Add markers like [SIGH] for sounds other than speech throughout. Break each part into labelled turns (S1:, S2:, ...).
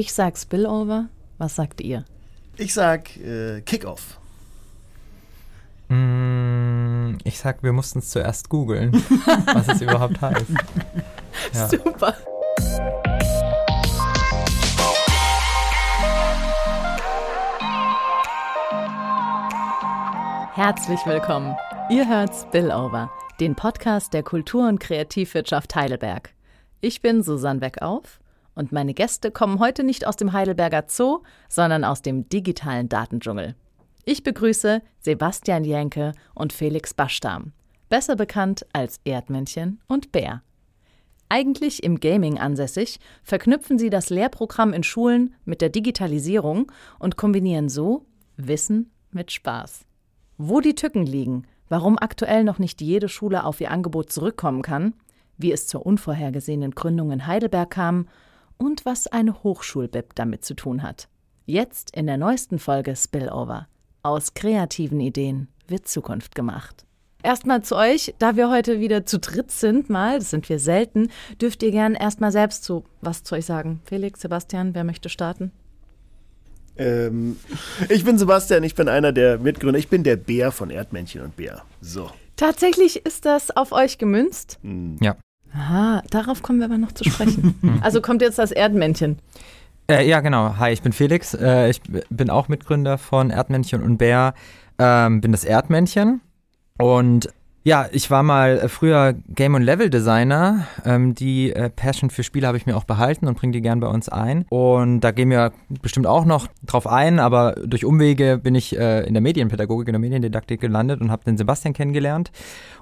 S1: Ich sag Spillover. Was sagt ihr?
S2: Ich sag äh, Kickoff.
S3: Mm, ich sag, wir mussten es zuerst googeln, [LAUGHS] was es überhaupt heißt. [LAUGHS]
S1: Ja. Super. Herzlich willkommen. Ihr hört Spillover, den Podcast der Kultur- und Kreativwirtschaft Heidelberg. Ich bin Susanne Weckauf und meine Gäste kommen heute nicht aus dem Heidelberger Zoo, sondern aus dem digitalen Datendschungel. Ich begrüße Sebastian Jenke und Felix Baschdam, besser bekannt als Erdmännchen und Bär. Eigentlich im Gaming ansässig, verknüpfen sie das Lehrprogramm in Schulen mit der Digitalisierung und kombinieren so Wissen mit Spaß. Wo die Tücken liegen, warum aktuell noch nicht jede Schule auf ihr Angebot zurückkommen kann, wie es zur unvorhergesehenen Gründung in Heidelberg kam und was eine Hochschulbib damit zu tun hat. Jetzt in der neuesten Folge Spillover. Aus kreativen Ideen wird Zukunft gemacht. Erstmal zu euch, da wir heute wieder zu dritt sind, mal, das sind wir selten, dürft ihr gern erstmal selbst zu was zu euch sagen. Felix, Sebastian, wer möchte starten?
S2: Ähm, ich bin Sebastian, ich bin einer der Mitgründer. Ich bin der Bär von Erdmännchen und Bär. So.
S1: Tatsächlich ist das auf euch gemünzt?
S3: Mhm. Ja.
S1: Aha, darauf kommen wir aber noch zu sprechen. [LAUGHS] also kommt jetzt das Erdmännchen.
S3: Äh, ja, genau. Hi, ich bin Felix. Äh, ich bin auch Mitgründer von Erdmännchen und Bär. Ähm, bin das Erdmännchen. Und ja, ich war mal äh, früher Game- und Level-Designer. Ähm, die äh, Passion für Spiele habe ich mir auch behalten und bringe die gern bei uns ein. Und da gehen wir bestimmt auch noch drauf ein, aber durch Umwege bin ich äh, in der Medienpädagogik, in der Mediendidaktik gelandet und habe den Sebastian kennengelernt.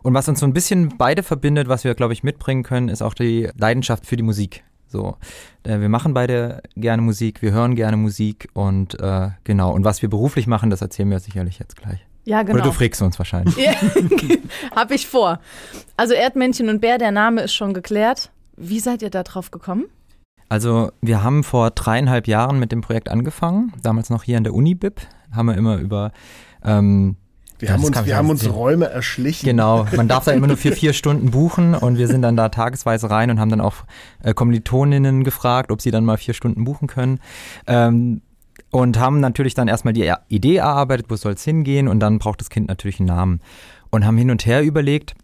S3: Und was uns so ein bisschen beide verbindet, was wir, glaube ich, mitbringen können, ist auch die Leidenschaft für die Musik. So, äh, wir machen beide gerne Musik, wir hören gerne Musik und äh, genau. Und was wir beruflich machen, das erzählen wir sicherlich jetzt gleich.
S1: Ja, genau.
S3: Oder du fragst uns wahrscheinlich.
S1: ja, [LAUGHS] hab ich vor. Also Erdmännchen und Bär, der Name ist schon geklärt. Wie seid ihr da drauf gekommen?
S3: Also wir haben vor dreieinhalb Jahren mit dem Projekt angefangen, damals noch hier an der Unibib, haben wir immer über ähm,
S2: wir, haben uns, wir haben uns Räume erschlichen.
S3: Genau, man darf da immer nur für vier [LAUGHS] Stunden buchen und wir sind dann da tagesweise rein und haben dann auch äh, Kommilitoninnen gefragt, ob sie dann mal vier Stunden buchen können. Ähm, und haben natürlich dann erstmal die Idee erarbeitet, wo soll es hingehen und dann braucht das Kind natürlich einen Namen. Und haben hin und her überlegt.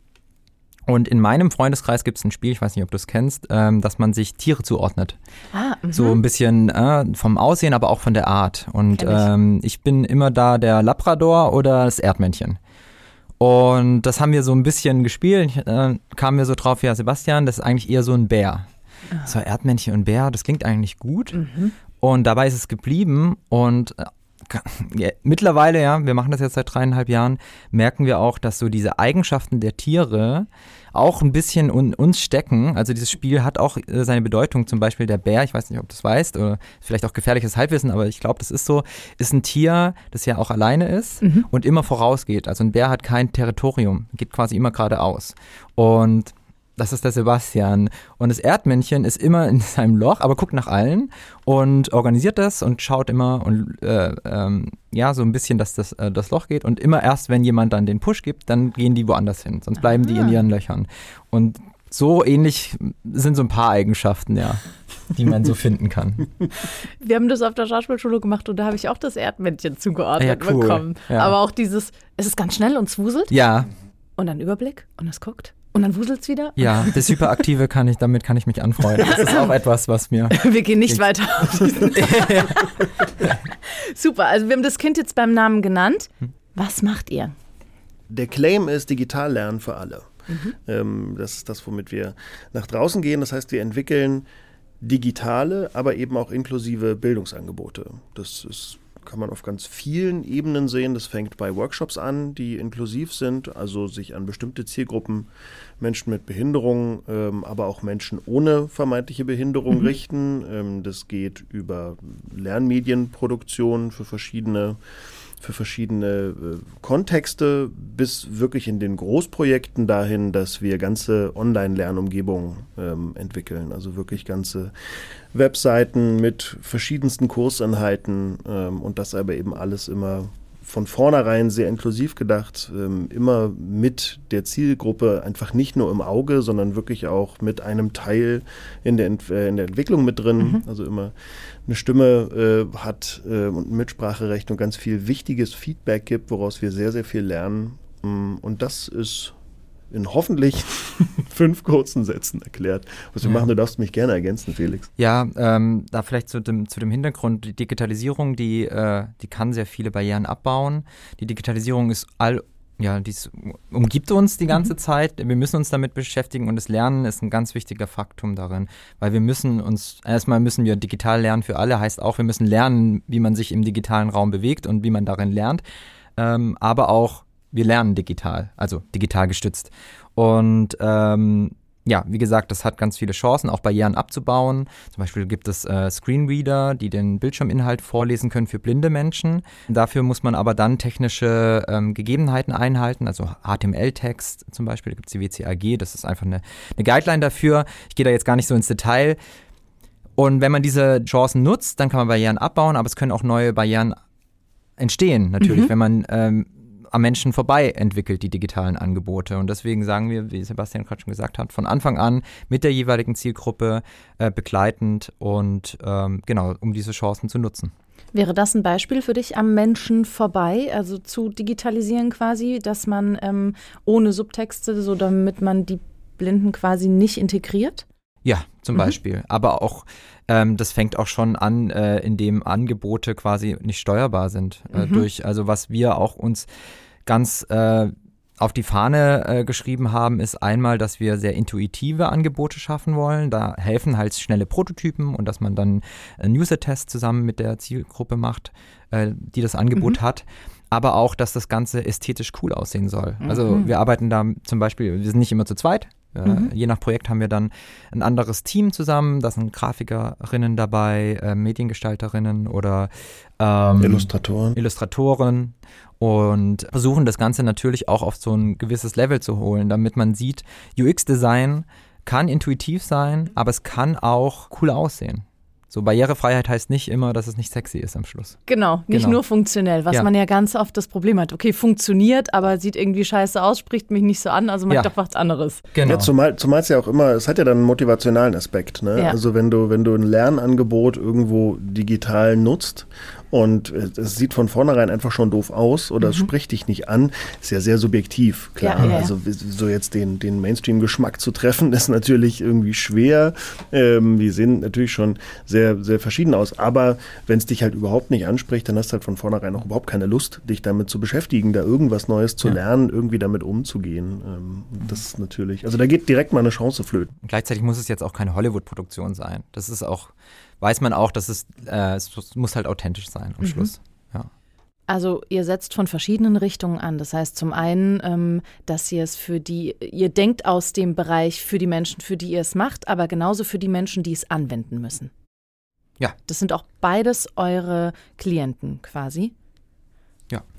S3: Und in meinem Freundeskreis gibt es ein Spiel, ich weiß nicht, ob du es kennst, ähm, dass man sich Tiere zuordnet. Ah, so ein bisschen äh, vom Aussehen, aber auch von der Art. Und ich. Ähm, ich bin immer da der Labrador oder das Erdmännchen. Und das haben wir so ein bisschen gespielt. Äh, kam mir so drauf, ja, Sebastian, das ist eigentlich eher so ein Bär. Ah. So Erdmännchen und Bär, das klingt eigentlich gut. Mhm. Und dabei ist es geblieben und äh, ja, mittlerweile, ja, wir machen das jetzt seit dreieinhalb Jahren, merken wir auch, dass so diese Eigenschaften der Tiere auch ein bisschen in uns stecken. Also dieses Spiel hat auch äh, seine Bedeutung. Zum Beispiel der Bär, ich weiß nicht, ob du das weißt, oder vielleicht auch gefährliches Halbwissen, aber ich glaube, das ist so, ist ein Tier, das ja auch alleine ist mhm. und immer vorausgeht. Also ein Bär hat kein Territorium, geht quasi immer geradeaus. Und das ist der Sebastian. Und das Erdmännchen ist immer in [LAUGHS] seinem Loch, aber guckt nach allen und organisiert das und schaut immer und äh, ähm, ja, so ein bisschen, dass das, äh, das Loch geht. Und immer erst, wenn jemand dann den Push gibt, dann gehen die woanders hin. Sonst bleiben ah. die in ah. ihren Löchern. Und so ähnlich sind so ein paar Eigenschaften, ja, die man so [LAUGHS] finden kann.
S1: Wir haben das auf der Schauspielschule gemacht und da habe ich auch das Erdmännchen zugeordnet ja, cool. bekommen. Ja. Aber auch dieses, es ist ganz schnell und es wuselt.
S3: Ja.
S1: Und dann Überblick und es guckt. Und dann wuselt es wieder?
S3: Ja, das Hyperaktive kann ich, damit kann ich mich anfreunden. Das ist auch etwas, was mir. [LAUGHS]
S1: Wir gehen nicht weiter auf [LAUGHS] diesen Super, also wir haben das Kind jetzt beim Namen genannt. Hm. Was macht ihr?
S2: Der Claim ist digital lernen für alle. Mhm. Ähm, das ist das, womit wir nach draußen gehen. Das heißt, wir entwickeln digitale, aber eben auch inklusive Bildungsangebote. Das ist kann man auf ganz vielen Ebenen sehen. Das fängt bei Workshops an, die inklusiv sind, also sich an bestimmte Zielgruppen, Menschen mit Behinderung, ähm, aber auch Menschen ohne vermeintliche Behinderung mhm. richten. Ähm, das geht über Lernmedienproduktion für verschiedene für verschiedene äh, Kontexte bis wirklich in den Großprojekten dahin, dass wir ganze Online-Lernumgebungen ähm, entwickeln. Also wirklich ganze Webseiten mit verschiedensten Kursinhalten ähm, und das aber eben alles immer von vornherein sehr inklusiv gedacht, ähm, immer mit der Zielgruppe einfach nicht nur im Auge, sondern wirklich auch mit einem Teil in der, Ent äh, in der Entwicklung mit drin. Mhm. Also immer eine Stimme äh, hat äh, und ein Mitspracherecht und ganz viel wichtiges Feedback gibt, woraus wir sehr, sehr viel lernen. Mm, und das ist in hoffentlich [LAUGHS] fünf kurzen Sätzen erklärt. Was wir ja. machen, du darfst mich gerne ergänzen, Felix.
S3: Ja, ähm, da vielleicht zu dem, zu dem Hintergrund, die Digitalisierung, die, äh, die kann sehr viele Barrieren abbauen. Die Digitalisierung ist all ja, dies umgibt uns die ganze mhm. Zeit. Wir müssen uns damit beschäftigen und das Lernen ist ein ganz wichtiger Faktum darin, weil wir müssen uns, erstmal müssen wir digital lernen für alle, heißt auch, wir müssen lernen, wie man sich im digitalen Raum bewegt und wie man darin lernt, ähm, aber auch wir lernen digital, also digital gestützt. Und ähm, ja, wie gesagt, das hat ganz viele Chancen, auch Barrieren abzubauen. Zum Beispiel gibt es äh, Screenreader, die den Bildschirminhalt vorlesen können für blinde Menschen. Dafür muss man aber dann technische ähm, Gegebenheiten einhalten, also HTML-Text zum Beispiel, da gibt es die WCAG, das ist einfach eine, eine Guideline dafür. Ich gehe da jetzt gar nicht so ins Detail. Und wenn man diese Chancen nutzt, dann kann man Barrieren abbauen, aber es können auch neue Barrieren entstehen, natürlich, mhm. wenn man ähm, am Menschen vorbei entwickelt, die digitalen Angebote. Und deswegen sagen wir, wie Sebastian gerade schon gesagt hat, von Anfang an mit der jeweiligen Zielgruppe äh, begleitend und ähm, genau, um diese Chancen zu nutzen.
S1: Wäre das ein Beispiel für dich am Menschen vorbei, also zu digitalisieren quasi, dass man ähm, ohne Subtexte, so damit man die Blinden quasi nicht integriert?
S3: Ja, zum mhm. Beispiel. Aber auch, ähm, das fängt auch schon an, äh, indem Angebote quasi nicht steuerbar sind. Äh, mhm. Durch, also was wir auch uns ganz äh, auf die Fahne äh, geschrieben haben, ist einmal, dass wir sehr intuitive Angebote schaffen wollen. Da helfen halt schnelle Prototypen und dass man dann einen User-Test zusammen mit der Zielgruppe macht, äh, die das Angebot mhm. hat. Aber auch, dass das Ganze ästhetisch cool aussehen soll. Also mhm. wir arbeiten da zum Beispiel, wir sind nicht immer zu zweit, äh, mhm. Je nach Projekt haben wir dann ein anderes Team zusammen. Da sind Grafikerinnen dabei, äh, Mediengestalterinnen oder
S2: ähm, Illustratoren.
S3: Illustratoren und versuchen das Ganze natürlich auch auf so ein gewisses Level zu holen, damit man sieht, UX-Design kann intuitiv sein, aber es kann auch cool aussehen. So Barrierefreiheit heißt nicht immer, dass es nicht sexy ist am Schluss.
S1: Genau, nicht genau. nur funktionell, was ja. man ja ganz oft das Problem hat. Okay, funktioniert, aber sieht irgendwie scheiße aus, spricht mich nicht so an, also macht ja. doch was anderes.
S2: Genau. Ja, zumal, zumal es ja auch immer, es hat ja dann einen motivationalen Aspekt. Ne? Ja. Also wenn du, wenn du ein Lernangebot irgendwo digital nutzt und es sieht von vornherein einfach schon doof aus oder mhm. es spricht dich nicht an, ist ja sehr subjektiv, klar. Ja, ja, also so jetzt den, den Mainstream-Geschmack zu treffen, [LAUGHS] ist natürlich irgendwie schwer. Ähm, die sehen natürlich schon sehr, sehr verschieden aus. Aber wenn es dich halt überhaupt nicht anspricht, dann hast du halt von vornherein auch überhaupt keine Lust, dich damit zu beschäftigen, da irgendwas Neues zu ja. lernen, irgendwie damit umzugehen. Ähm, das ist natürlich, also da geht direkt mal eine Chance flöten.
S3: Und gleichzeitig muss es jetzt auch keine Hollywood-Produktion sein. Das ist auch weiß man auch, dass es, äh, es muss halt authentisch sein am mhm. Schluss. Ja.
S1: Also ihr setzt von verschiedenen Richtungen an. Das heißt zum einen, ähm, dass ihr es für die, ihr denkt aus dem Bereich für die Menschen, für die ihr es macht, aber genauso für die Menschen, die es anwenden müssen.
S3: Ja.
S1: Das sind auch beides eure Klienten quasi.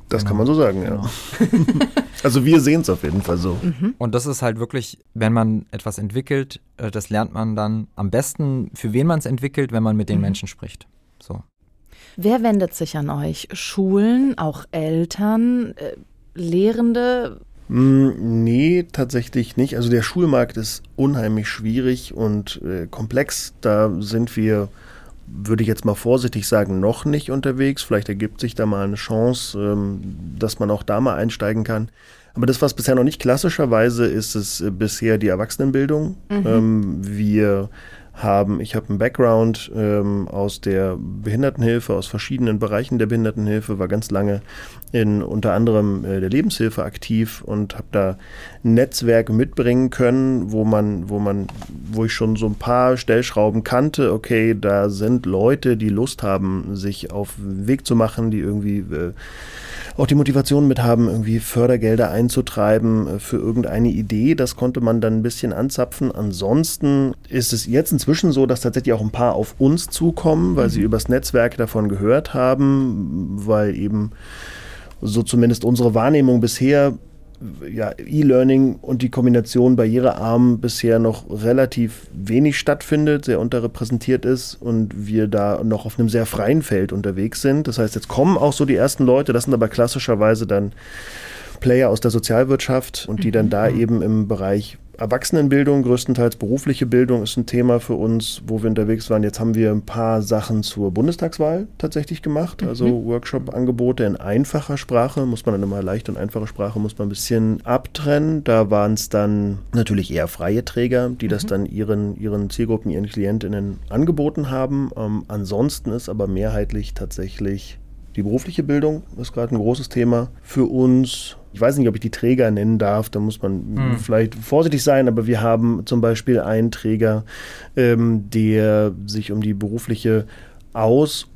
S2: Das genau. kann man so sagen, ja. Genau. [LAUGHS] also wir sehen es auf jeden Fall so.
S3: Mhm. Und das ist halt wirklich, wenn man etwas entwickelt, äh, das lernt man dann am besten, für wen man es entwickelt, wenn man mit den mhm. Menschen spricht. So.
S1: Wer wendet sich an euch? Schulen, auch Eltern, äh, Lehrende?
S2: Mm, nee, tatsächlich nicht. Also der Schulmarkt ist unheimlich schwierig und äh, komplex. Da sind wir würde ich jetzt mal vorsichtig sagen, noch nicht unterwegs. Vielleicht ergibt sich da mal eine Chance, ähm, dass man auch da mal einsteigen kann. Aber das, was bisher noch nicht klassischerweise ist, ist äh, bisher die Erwachsenenbildung. Mhm. Ähm, wir haben. Ich habe einen Background ähm, aus der Behindertenhilfe, aus verschiedenen Bereichen der Behindertenhilfe, war ganz lange in unter anderem äh, der Lebenshilfe aktiv und habe da Netzwerke mitbringen können, wo man, wo man, wo ich schon so ein paar Stellschrauben kannte. Okay, da sind Leute, die Lust haben, sich auf den Weg zu machen, die irgendwie äh, auch die Motivation mit haben, irgendwie Fördergelder einzutreiben äh, für irgendeine Idee. Das konnte man dann ein bisschen anzapfen. Ansonsten ist es jetzt inzwischen so, dass tatsächlich auch ein paar auf uns zukommen, weil mhm. sie übers Netzwerk davon gehört haben, weil eben so zumindest unsere Wahrnehmung bisher ja, E-Learning und die Kombination barrierearm bisher noch relativ wenig stattfindet, sehr unterrepräsentiert ist und wir da noch auf einem sehr freien Feld unterwegs sind. Das heißt, jetzt kommen auch so die ersten Leute, das sind aber klassischerweise dann Player aus der Sozialwirtschaft und die dann da mhm. eben im Bereich Erwachsenenbildung, größtenteils berufliche Bildung ist ein Thema für uns, wo wir unterwegs waren. Jetzt haben wir ein paar Sachen zur Bundestagswahl tatsächlich gemacht, also mhm. Workshop-Angebote in einfacher Sprache, muss man dann immer leicht und einfache Sprache muss man ein bisschen abtrennen. Da waren es dann natürlich eher freie Träger, die mhm. das dann ihren, ihren Zielgruppen, ihren Klientinnen angeboten haben. Ähm, ansonsten ist aber mehrheitlich tatsächlich die berufliche Bildung, ist gerade ein großes Thema für uns ich weiß nicht, ob ich die Träger nennen darf, da muss man hm. vielleicht vorsichtig sein, aber wir haben zum Beispiel einen Träger, ähm, der sich um die berufliche Aus-,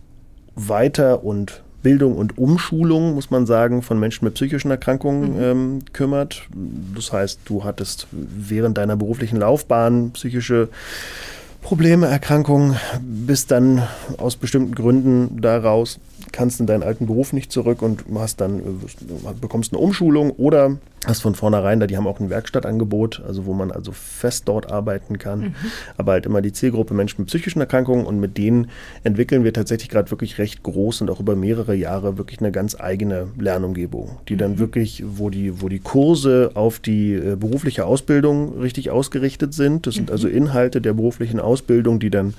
S2: Weiter- und Bildung und Umschulung, muss man sagen, von Menschen mit psychischen Erkrankungen mhm. ähm, kümmert. Das heißt, du hattest während deiner beruflichen Laufbahn psychische Probleme, Erkrankungen, bist dann aus bestimmten Gründen daraus kannst in deinen alten Beruf nicht zurück und hast dann, äh, bekommst eine Umschulung oder hast von vornherein da, die haben auch ein Werkstattangebot, also wo man also fest dort arbeiten kann, mhm. aber halt immer die Zielgruppe Menschen mit psychischen Erkrankungen und mit denen entwickeln wir tatsächlich gerade wirklich recht groß und auch über mehrere Jahre wirklich eine ganz eigene Lernumgebung, die dann mhm. wirklich, wo die, wo die Kurse auf die äh, berufliche Ausbildung richtig ausgerichtet sind. Das sind also mhm. Inhalte der beruflichen Ausbildung, die dann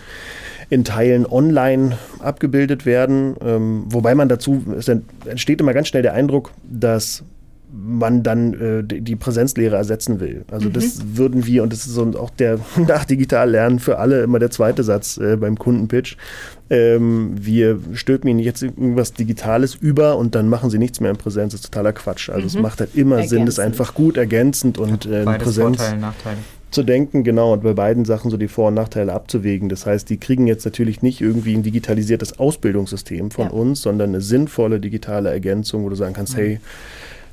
S2: in Teilen online abgebildet werden. Ähm, wobei man dazu, es entsteht immer ganz schnell der Eindruck, dass man dann äh, die Präsenzlehre ersetzen will. Also mhm. das würden wir, und das ist so auch der [LAUGHS] nach digital lernen für alle immer der zweite Satz äh, beim Kundenpitch. Ähm, wir stülpen ihnen jetzt irgendwas Digitales über und dann machen sie nichts mehr in Präsenz. Das ist totaler Quatsch. Also mhm. es macht halt immer ergänzend. Sinn, das ist einfach gut ergänzend und äh, Präsenz. Vorteile, Nachteile zu denken, genau, und bei beiden Sachen so die Vor- und Nachteile abzuwägen. Das heißt, die kriegen jetzt natürlich nicht irgendwie ein digitalisiertes Ausbildungssystem von ja. uns, sondern eine sinnvolle digitale Ergänzung, wo du sagen kannst, mhm. hey,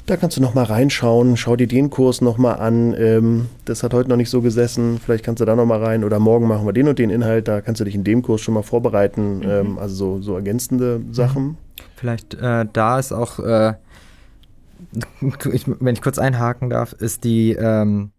S2: da kannst du noch mal reinschauen, schau dir den Kurs noch mal an. Ähm, das hat heute noch nicht so gesessen, vielleicht kannst du da noch mal rein oder morgen machen wir den und den Inhalt. Da kannst du dich in dem Kurs schon mal vorbereiten. Mhm. Ähm, also so, so ergänzende Sachen.
S3: Vielleicht äh, da ist auch, äh, [LAUGHS] ich, wenn ich kurz einhaken darf, ist die ähm,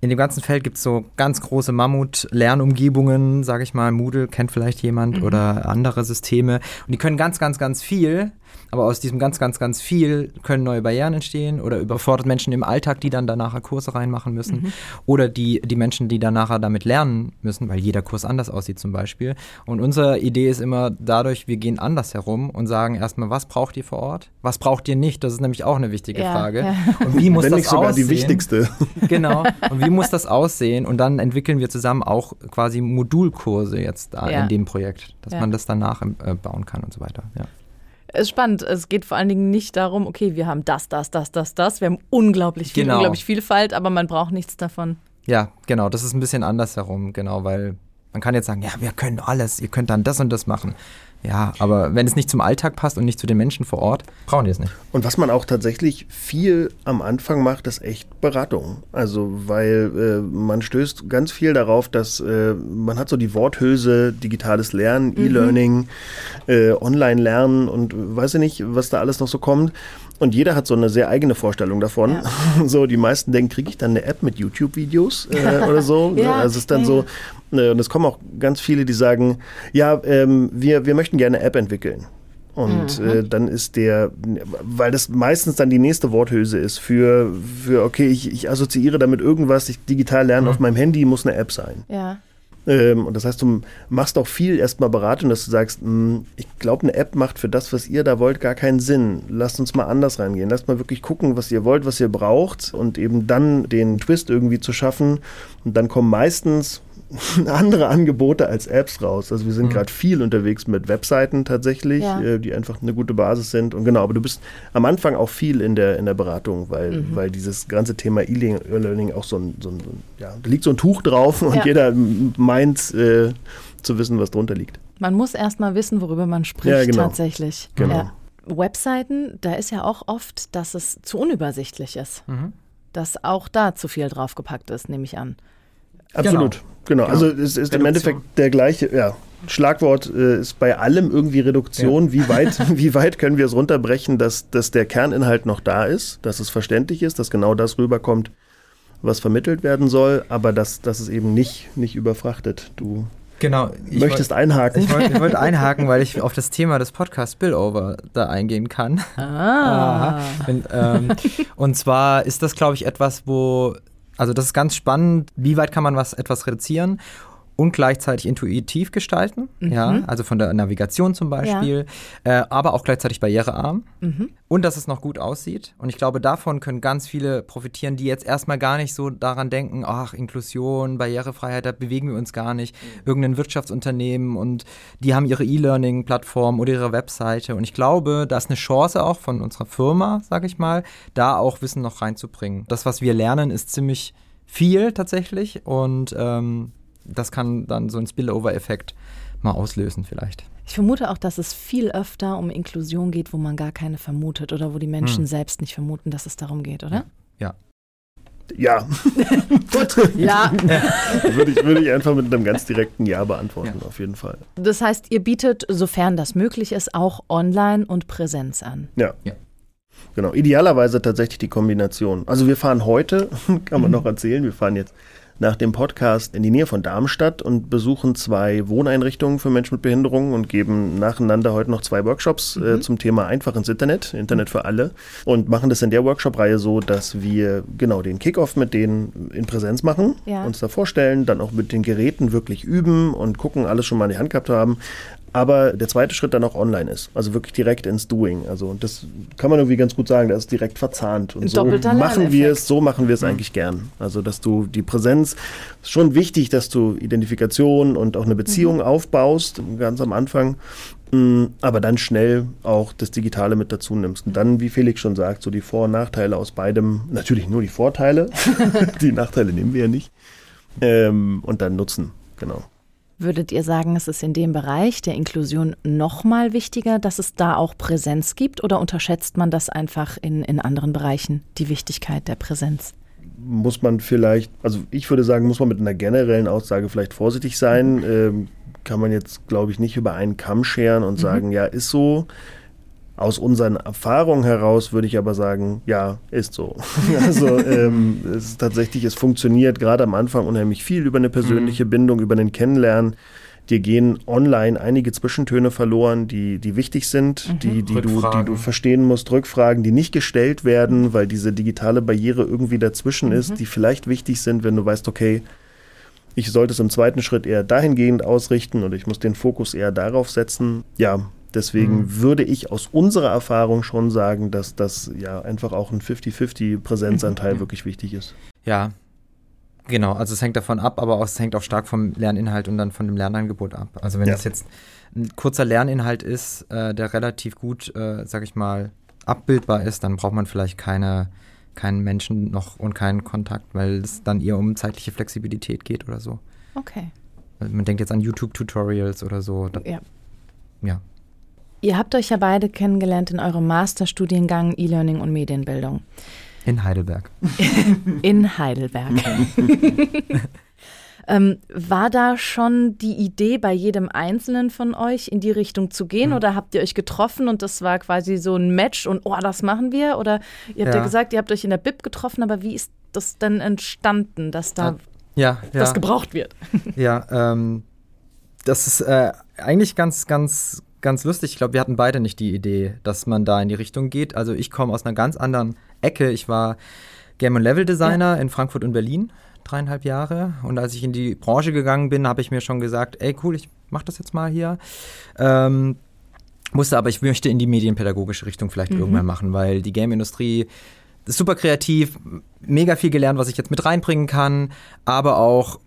S3: in dem ganzen Feld gibt es so ganz große Mammut-Lernumgebungen, sage ich mal. Moodle kennt vielleicht jemand mhm. oder andere Systeme. Und die können ganz, ganz, ganz viel. Aber aus diesem ganz, ganz, ganz viel können neue Barrieren entstehen oder überfordert Menschen im Alltag, die dann danach Kurse reinmachen müssen. Mhm. Oder die, die Menschen, die dann nachher damit lernen müssen, weil jeder Kurs anders aussieht zum Beispiel. Und unsere Idee ist immer dadurch, wir gehen anders herum und sagen erstmal, was braucht ihr vor Ort? Was braucht ihr nicht? Das ist nämlich auch eine wichtige ja, Frage. Ja. Und wie muss Wenn das nicht sogar aussehen?
S2: die wichtigste.
S3: Genau. Und wie muss das aussehen? Und dann entwickeln wir zusammen auch quasi Modulkurse jetzt da ja. in dem Projekt, dass man das danach äh, bauen kann und so weiter. Ja.
S1: Es ist spannend. Es geht vor allen Dingen nicht darum, okay, wir haben das, das, das, das, das. Wir haben unglaublich viel, genau. unglaublich Vielfalt, aber man braucht nichts davon.
S3: Ja, genau. Das ist ein bisschen andersherum, genau, weil man kann jetzt sagen, ja, wir können alles, ihr könnt dann das und das machen. Ja, aber wenn es nicht zum Alltag passt und nicht zu den Menschen vor Ort, brauchen die es nicht.
S2: Und was man auch tatsächlich viel am Anfang macht, ist echt Beratung. Also, weil äh, man stößt ganz viel darauf, dass äh, man hat so die Worthülse, digitales Lernen, mhm. E-Learning, äh, Online-Lernen und weiß ich nicht, was da alles noch so kommt. Und jeder hat so eine sehr eigene Vorstellung davon. Ja. [LAUGHS] So, die meisten denken, kriege ich dann eine App mit YouTube-Videos äh, [LAUGHS] oder so. ja, also es ist dann ja. so, äh, und es kommen auch ganz viele, die sagen, ja, ähm, wir, wir möchten gerne eine App entwickeln. Und mhm. äh, dann ist der, weil das meistens dann die nächste Worthülse ist für, für okay, ich, ich assoziiere damit irgendwas, ich digital lerne mhm. auf meinem Handy, muss eine App sein.
S1: Ja.
S2: Ähm, und das heißt, du machst auch viel erstmal Beratung, dass du sagst, mh, hm, ich glaube, eine App macht für das, was ihr da wollt, gar keinen Sinn. Lasst uns mal anders reingehen. Lasst mal wirklich gucken, was ihr wollt, was ihr braucht und eben dann den Twist irgendwie zu schaffen. Und dann kommen meistens [LAUGHS] andere Angebote als Apps raus. Also wir sind mhm. gerade viel unterwegs mit Webseiten tatsächlich, ja. äh, die einfach eine gute Basis sind. Und genau, aber du bist am Anfang auch viel in der, in der Beratung, weil, mhm. weil dieses ganze Thema E-Learning auch so ein, so ein, ja, da liegt so ein Tuch drauf und ja. jeder meint äh, zu wissen, was drunter liegt.
S1: Man muss erst mal wissen, worüber man spricht ja, genau. tatsächlich.
S2: Genau.
S1: Webseiten, da ist ja auch oft, dass es zu unübersichtlich ist. Mhm. Dass auch da zu viel draufgepackt ist, nehme ich an.
S2: Absolut. Genau. Genau, also es ist Reduktion. im Endeffekt der gleiche, ja. Schlagwort äh, ist bei allem irgendwie Reduktion. Ja. Wie, weit, [LAUGHS] wie weit können wir es runterbrechen, dass, dass der Kerninhalt noch da ist, dass es verständlich ist, dass genau das rüberkommt, was vermittelt werden soll, aber dass, dass es eben nicht, nicht überfrachtet. Du
S3: Genau.
S2: Ich möchtest wollt, einhaken?
S3: Ich wollte wollt einhaken, weil ich auf das Thema des Podcasts Spillover da eingehen kann.
S1: Ah.
S3: und, ähm, und zwar ist das, glaube ich, etwas, wo, also das ist ganz spannend, wie weit kann man was etwas reduzieren und gleichzeitig intuitiv gestalten, mhm. ja, also von der Navigation zum Beispiel, ja. äh, aber auch gleichzeitig barrierearm mhm. und dass es noch gut aussieht. Und ich glaube, davon können ganz viele profitieren, die jetzt erstmal gar nicht so daran denken, ach, Inklusion, Barrierefreiheit, da bewegen wir uns gar nicht. Mhm. Irgendein Wirtschaftsunternehmen und die haben ihre E-Learning-Plattform oder ihre Webseite. Und ich glaube, da ist eine Chance auch von unserer Firma, sage ich mal, da auch Wissen noch reinzubringen. Das, was wir lernen, ist ziemlich viel tatsächlich und ähm, das kann dann so einen Spillover-Effekt mal auslösen vielleicht.
S1: Ich vermute auch, dass es viel öfter um Inklusion geht, wo man gar keine vermutet oder wo die Menschen hm. selbst nicht vermuten, dass es darum geht, oder?
S3: Ja.
S2: Ja. [LAUGHS]
S1: Gut. Ja. [LAUGHS]
S2: würde, ich, würde ich einfach mit einem ganz direkten Ja beantworten, ja. auf jeden Fall.
S1: Das heißt, ihr bietet, sofern das möglich ist, auch Online und Präsenz an.
S2: Ja. ja. Genau, idealerweise tatsächlich die Kombination. Also wir fahren heute, [LAUGHS] kann man mhm. noch erzählen, wir fahren jetzt nach dem Podcast in die Nähe von Darmstadt und besuchen zwei Wohneinrichtungen für Menschen mit Behinderungen und geben nacheinander heute noch zwei Workshops äh, mhm. äh, zum Thema einfach ins Internet, Internet für alle und machen das in der Workshop-Reihe so, dass wir genau den Kickoff mit denen in Präsenz machen, ja. uns da vorstellen, dann auch mit den Geräten wirklich üben und gucken, alles schon mal in die Hand gehabt haben, aber der zweite Schritt dann auch online ist, also wirklich direkt ins Doing. Also und das kann man irgendwie ganz gut sagen, das ist direkt verzahnt. Und so machen wir es, so machen wir es mhm. eigentlich gern. Also dass du die Präsenz, ist schon wichtig, dass du Identifikation und auch eine Beziehung mhm. aufbaust, ganz am Anfang. Mm, aber dann schnell auch das Digitale mit dazu nimmst. Und dann, wie Felix schon sagt, so die Vor- und Nachteile aus beidem, natürlich nur die Vorteile, [LAUGHS] die Nachteile nehmen wir ja nicht. Ähm, und dann nutzen, genau.
S1: Würdet ihr sagen, es ist in dem Bereich der Inklusion noch mal wichtiger, dass es da auch Präsenz gibt oder unterschätzt man das einfach in, in anderen Bereichen, die Wichtigkeit der Präsenz?
S2: Muss man vielleicht, also ich würde sagen, muss man mit einer generellen Aussage vielleicht vorsichtig sein. Mhm. Ähm, kann man jetzt, glaube ich, nicht über einen Kamm scheren und mhm. sagen, ja, ist so. Aus unseren Erfahrungen heraus würde ich aber sagen, ja, ist so. [LAUGHS] also ähm, es ist tatsächlich, es funktioniert gerade am Anfang unheimlich viel über eine persönliche mhm. Bindung, über einen Kennenlernen. Dir gehen online einige Zwischentöne verloren, die, die wichtig sind, mhm. die, die, du, die du verstehen musst, Rückfragen, die nicht gestellt werden, weil diese digitale Barriere irgendwie dazwischen ist, mhm. die vielleicht wichtig sind, wenn du weißt, okay, ich sollte es im zweiten Schritt eher dahingehend ausrichten und ich muss den Fokus eher darauf setzen. Ja, Deswegen mhm. würde ich aus unserer Erfahrung schon sagen, dass das ja einfach auch ein 50-50 Präsenzanteil mhm. wirklich wichtig ist.
S3: Ja, genau. Also es hängt davon ab, aber auch, es hängt auch stark vom Lerninhalt und dann von dem Lernangebot ab. Also wenn ja. das jetzt ein kurzer Lerninhalt ist, äh, der relativ gut, äh, sag ich mal, abbildbar ist, dann braucht man vielleicht keine, keinen Menschen noch und keinen Kontakt, weil es dann eher um zeitliche Flexibilität geht oder so.
S1: Okay.
S3: Also man denkt jetzt an YouTube-Tutorials oder so. Da,
S1: ja.
S3: Ja.
S1: Ihr habt euch ja beide kennengelernt in eurem Masterstudiengang E-Learning und Medienbildung.
S3: In Heidelberg. [LAUGHS]
S1: in Heidelberg. [LAUGHS] ähm, war da schon die Idee bei jedem Einzelnen von euch in die Richtung zu gehen mhm. oder habt ihr euch getroffen und das war quasi so ein Match und oh, das machen wir? Oder ihr habt ja, ja gesagt, ihr habt euch in der Bib getroffen, aber wie ist das denn entstanden, dass da
S3: ja, ja.
S1: das gebraucht wird?
S3: ja, ähm, das ist äh, eigentlich ganz, ganz ganz lustig. Ich glaube, wir hatten beide nicht die Idee, dass man da in die Richtung geht. Also ich komme aus einer ganz anderen Ecke. Ich war Game und Level Designer ja. in Frankfurt und Berlin dreieinhalb Jahre. Und als ich in die Branche gegangen bin, habe ich mir schon gesagt, ey cool, ich mache das jetzt mal hier. Ähm, musste aber, ich möchte in die medienpädagogische Richtung vielleicht mhm. irgendwann machen, weil die Game-Industrie ist super kreativ, mega viel gelernt, was ich jetzt mit reinbringen kann, aber auch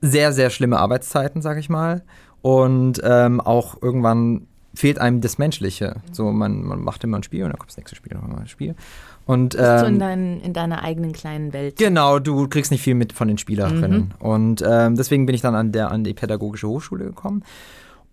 S3: sehr, sehr schlimme Arbeitszeiten, sage ich mal. Und ähm, auch irgendwann fehlt einem das Menschliche. So, man, man macht immer ein Spiel und dann kommt das nächste Spiel, nochmal ein Spiel. Und,
S1: ähm, so in, dein, in, deiner eigenen kleinen Welt.
S3: Genau, du kriegst nicht viel mit von den Spielerinnen. Mhm. Und ähm, deswegen bin ich dann an, der, an die pädagogische Hochschule gekommen.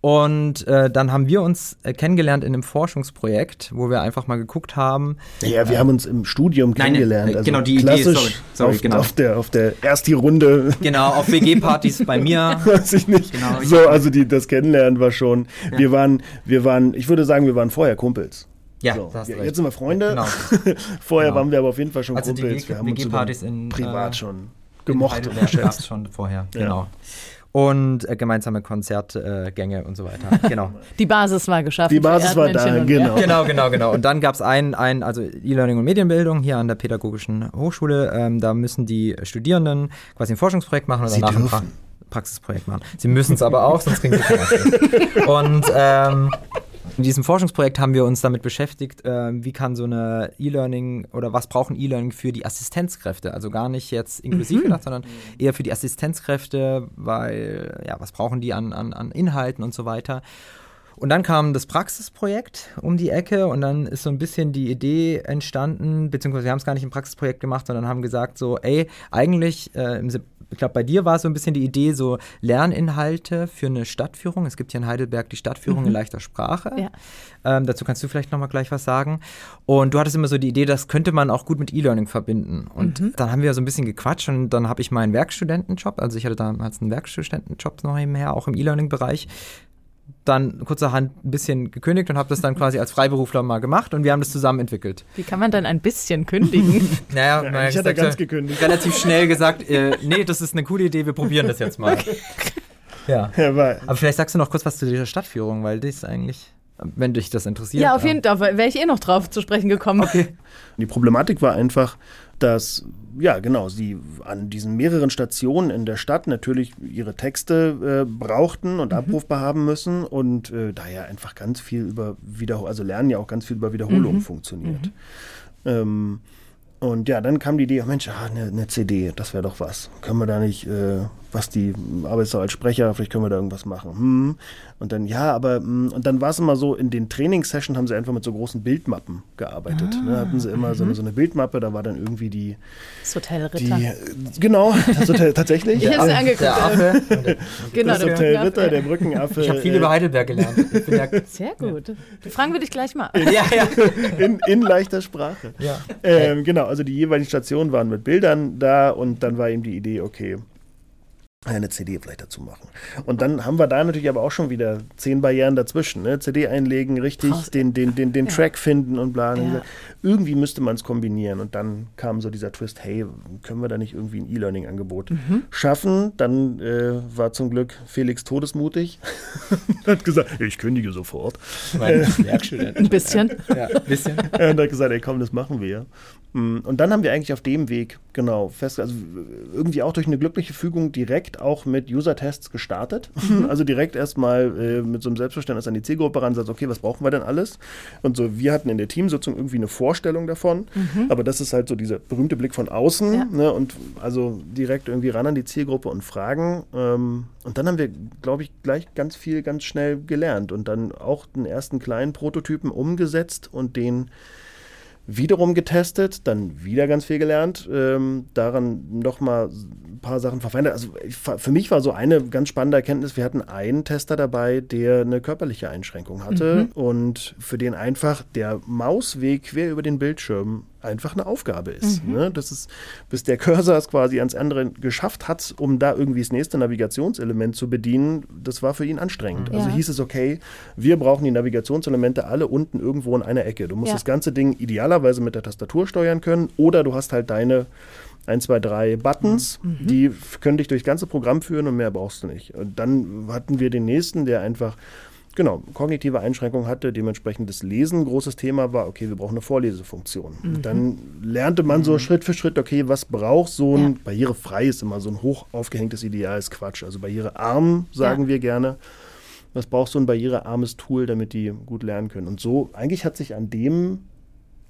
S3: Und äh, dann haben wir uns äh, kennengelernt in einem Forschungsprojekt, wo wir einfach mal geguckt haben.
S2: Ja, wir haben uns im Studium
S3: Nein,
S2: kennengelernt.
S3: äh,
S2: also
S3: genau, die Idee,
S2: klassisch
S3: sorry, sorry,
S2: auf,
S3: genau.
S2: auf der auf der erst die Runde,
S3: Genau, auf WG-Partys bei mir. [LAUGHS]
S2: weiß ich nicht.
S3: Genau,
S2: so, also die das Kennenlernen war schon. Wir waren wir waren, ich würde sagen, wir waren vorher Kumpels.
S3: Ja,
S2: so, ja,
S3: recht.
S2: jetzt sind wir Freunde.
S3: Genau. [LAUGHS]
S2: Vorher
S3: Genau.
S2: waren wir aber auf jeden Fall schon
S3: Also die
S2: Kumpels.
S3: WG
S2: wir haben uns
S3: WG-Partys in,
S2: privat
S3: äh,
S2: schon gemocht und
S3: schon vorher,
S2: Ja.
S3: genau. Und äh, gemeinsame Konzertgänge äh, und so weiter. [LAUGHS] Genau.
S1: Die Basis war geschaffen.
S2: Die Basis war da, genau.
S3: genau, genau, genau. Und dann gab es ein, ein, also E-Learning und Medienbildung hier an der Pädagogischen Hochschule. Ähm, da müssen die Studierenden quasi ein Forschungsprojekt machen oder danach ein. Praxisprojekt machen. Sie müssen es aber auch, sonst kriegen sie Abschluss. [LAUGHS] Und ähm, in diesem Forschungsprojekt haben wir uns damit beschäftigt, ähm, wie kann so eine E-Learning oder was brauchen E-Learning für die Assistenzkräfte? Also gar nicht jetzt inklusiv gedacht, sondern eher für die Assistenzkräfte, weil, ja, was brauchen die an, an, an Inhalten und so weiter. Und dann kam das Praxisprojekt um die Ecke und dann ist so ein bisschen die Idee entstanden, beziehungsweise wir haben es gar nicht im Praxisprojekt gemacht, sondern haben gesagt so, ey, eigentlich, äh, im, ich glaube, bei dir war so ein bisschen die Idee, so Lerninhalte für eine Stadtführung. Es gibt hier in Heidelberg die Stadtführung in leichter Sprache.
S1: Ja.
S3: Ähm, dazu kannst du vielleicht nochmal gleich was sagen. Und du hattest immer so die Idee, das könnte man auch gut mit E-Learning verbinden. Und dann haben wir so ein bisschen gequatscht und dann habe ich meinen Werkstudentenjob, also ich hatte damals einen Werkstudentenjob noch nebenher, auch im E-Learning-Bereich, dann kurzerhand ein bisschen gekündigt und habe das dann quasi als Freiberufler mal gemacht und wir haben das zusammen entwickelt.
S1: Wie kann man dann ein bisschen kündigen? [LAUGHS]
S3: Naja,
S2: Ja,
S3: man
S2: eigentlich hat er
S3: gesagt,
S2: ganz
S3: äh,
S2: gekündigt.
S3: Relativ schnell gesagt, äh, [LAUGHS] nee, das ist eine coole Idee, wir probieren das jetzt mal. Ja.
S2: Ja, war,
S3: Aber vielleicht sagst du noch kurz was zu dieser Stadtführung, weil das ist eigentlich, wenn dich das interessiert.
S1: ja, auf jeden Fall wäre ich eh noch drauf zu sprechen gekommen. Okay.
S2: Die Problematik war einfach, dass, ja, genau, sie an diesen mehreren Stationen in der Stadt natürlich ihre Texte äh, brauchten und abrufbar haben müssen und äh, da ja einfach ganz viel über Wiederholung, also Lernen ja auch ganz viel über Wiederholung funktioniert. Ähm, und ja, dann kam die Idee, oh Mensch, ah, eine, eine CD, das wäre doch was. Können wir da nicht, äh, was die arbeitest du als Sprecher, vielleicht können wir da irgendwas machen. Hm. Und dann, ja, aber, hm, und dann war es immer so, in den Trainingssessions haben sie einfach mit so großen Bildmappen gearbeitet. Ne? Hatten sie immer so, eine, so eine Bildmappe, da war dann irgendwie die,
S1: Das Hotel
S2: die
S1: Ritter.
S2: äh, genau, das Hotel, [LAUGHS] tatsächlich.
S1: Ich hab's mir angeguckt.
S3: Der Affe.
S1: Genau,
S2: das
S1: der
S2: Hotel
S1: Brückenaffe.
S2: Ritter, der Brückenaffe.
S3: Ich habe viel
S2: äh,
S3: über Heidelberg gelernt. Ich bin ja, [LAUGHS]
S1: Sehr gut. Fragen wir dich gleich mal.
S3: ja, ja.
S2: in, in leichter Sprache.
S3: ja.
S2: Ähm, genau, also die jeweiligen Stationen waren mit Bildern da und dann war eben die Idee, okay, eine CD vielleicht dazu machen. Und dann haben wir da natürlich aber auch schon wieder zehn Barrieren dazwischen. Ne? CD einlegen, richtig
S1: Krass.
S2: den, den, den, den
S1: Ja.
S2: Track finden und bla.
S1: Ja.
S2: Irgendwie müsste man es kombinieren. Und dann kam so dieser Twist, hey, können wir da nicht irgendwie ein E-Learning-Angebot
S1: Mhm.
S2: schaffen? Dann äh, war zum Glück Felix todesmutig und [LAUGHS] hat gesagt, ich kündige sofort.
S3: Mein Werkstudent.
S1: Ein bisschen.
S3: Ja, ein bisschen. [LAUGHS]
S2: Er hat gesagt, ey komm, das machen wir. Mm, Und dann haben wir eigentlich auf dem Weg, genau, fest, also irgendwie auch durch eine glückliche Fügung direkt auch mit User-Tests gestartet. Also direkt erstmal äh, mit so einem Selbstverständnis an die Zielgruppe ran, sagt, okay, was brauchen wir denn alles? Und so, wir hatten in der Teamsitzung irgendwie eine Vorstellung davon, aber das ist halt so dieser berühmte Blick von außen,
S1: Ja.
S2: ne? Und also direkt irgendwie ran an die Zielgruppe und fragen. Ähm, und dann haben wir, glaube ich, gleich ganz viel, ganz schnell gelernt und dann auch den ersten kleinen Prototypen umgesetzt und den wiederum getestet, dann wieder ganz viel gelernt, ähm, daran nochmal ein paar Sachen verfeinert. Also für mich war so eine ganz spannende Erkenntnis, wir hatten einen Tester dabei, der eine körperliche Einschränkung hatte und für den einfach der Mausweg quer über den Bildschirm einfach eine Aufgabe ist. Ne? Das ist, bis der Cursor es quasi ans andere geschafft hat, um da irgendwie das nächste Navigationselement zu bedienen, das war für ihn anstrengend. Also
S1: Ja.
S2: hieß es, okay, wir brauchen die Navigationselemente alle unten irgendwo in einer Ecke. Du musst
S1: Ja.
S2: das ganze Ding idealerweise mit der Tastatur steuern können oder du hast halt deine 1, 2, 3 Buttons,
S1: Mhm.
S2: die f- können dich durchs ganze Programm führen und mehr brauchst du nicht. Und dann hatten wir den nächsten, der einfach Genau, kognitive Einschränkungen hatte, dementsprechend das Lesen ein großes Thema war, okay, wir brauchen eine Vorlesefunktion.
S1: Mhm.
S2: Und Dann lernte man so Schritt für Schritt, okay, was braucht so ein,
S1: Ja.
S2: barrierefrei ist immer so ein hoch aufgehängtes Ideal, ist Quatsch. Also barrierearm sagen
S1: Ja.
S2: wir gerne. Was braucht so ein barrierearmes Tool, damit die gut lernen können? Und so, eigentlich hat sich an dem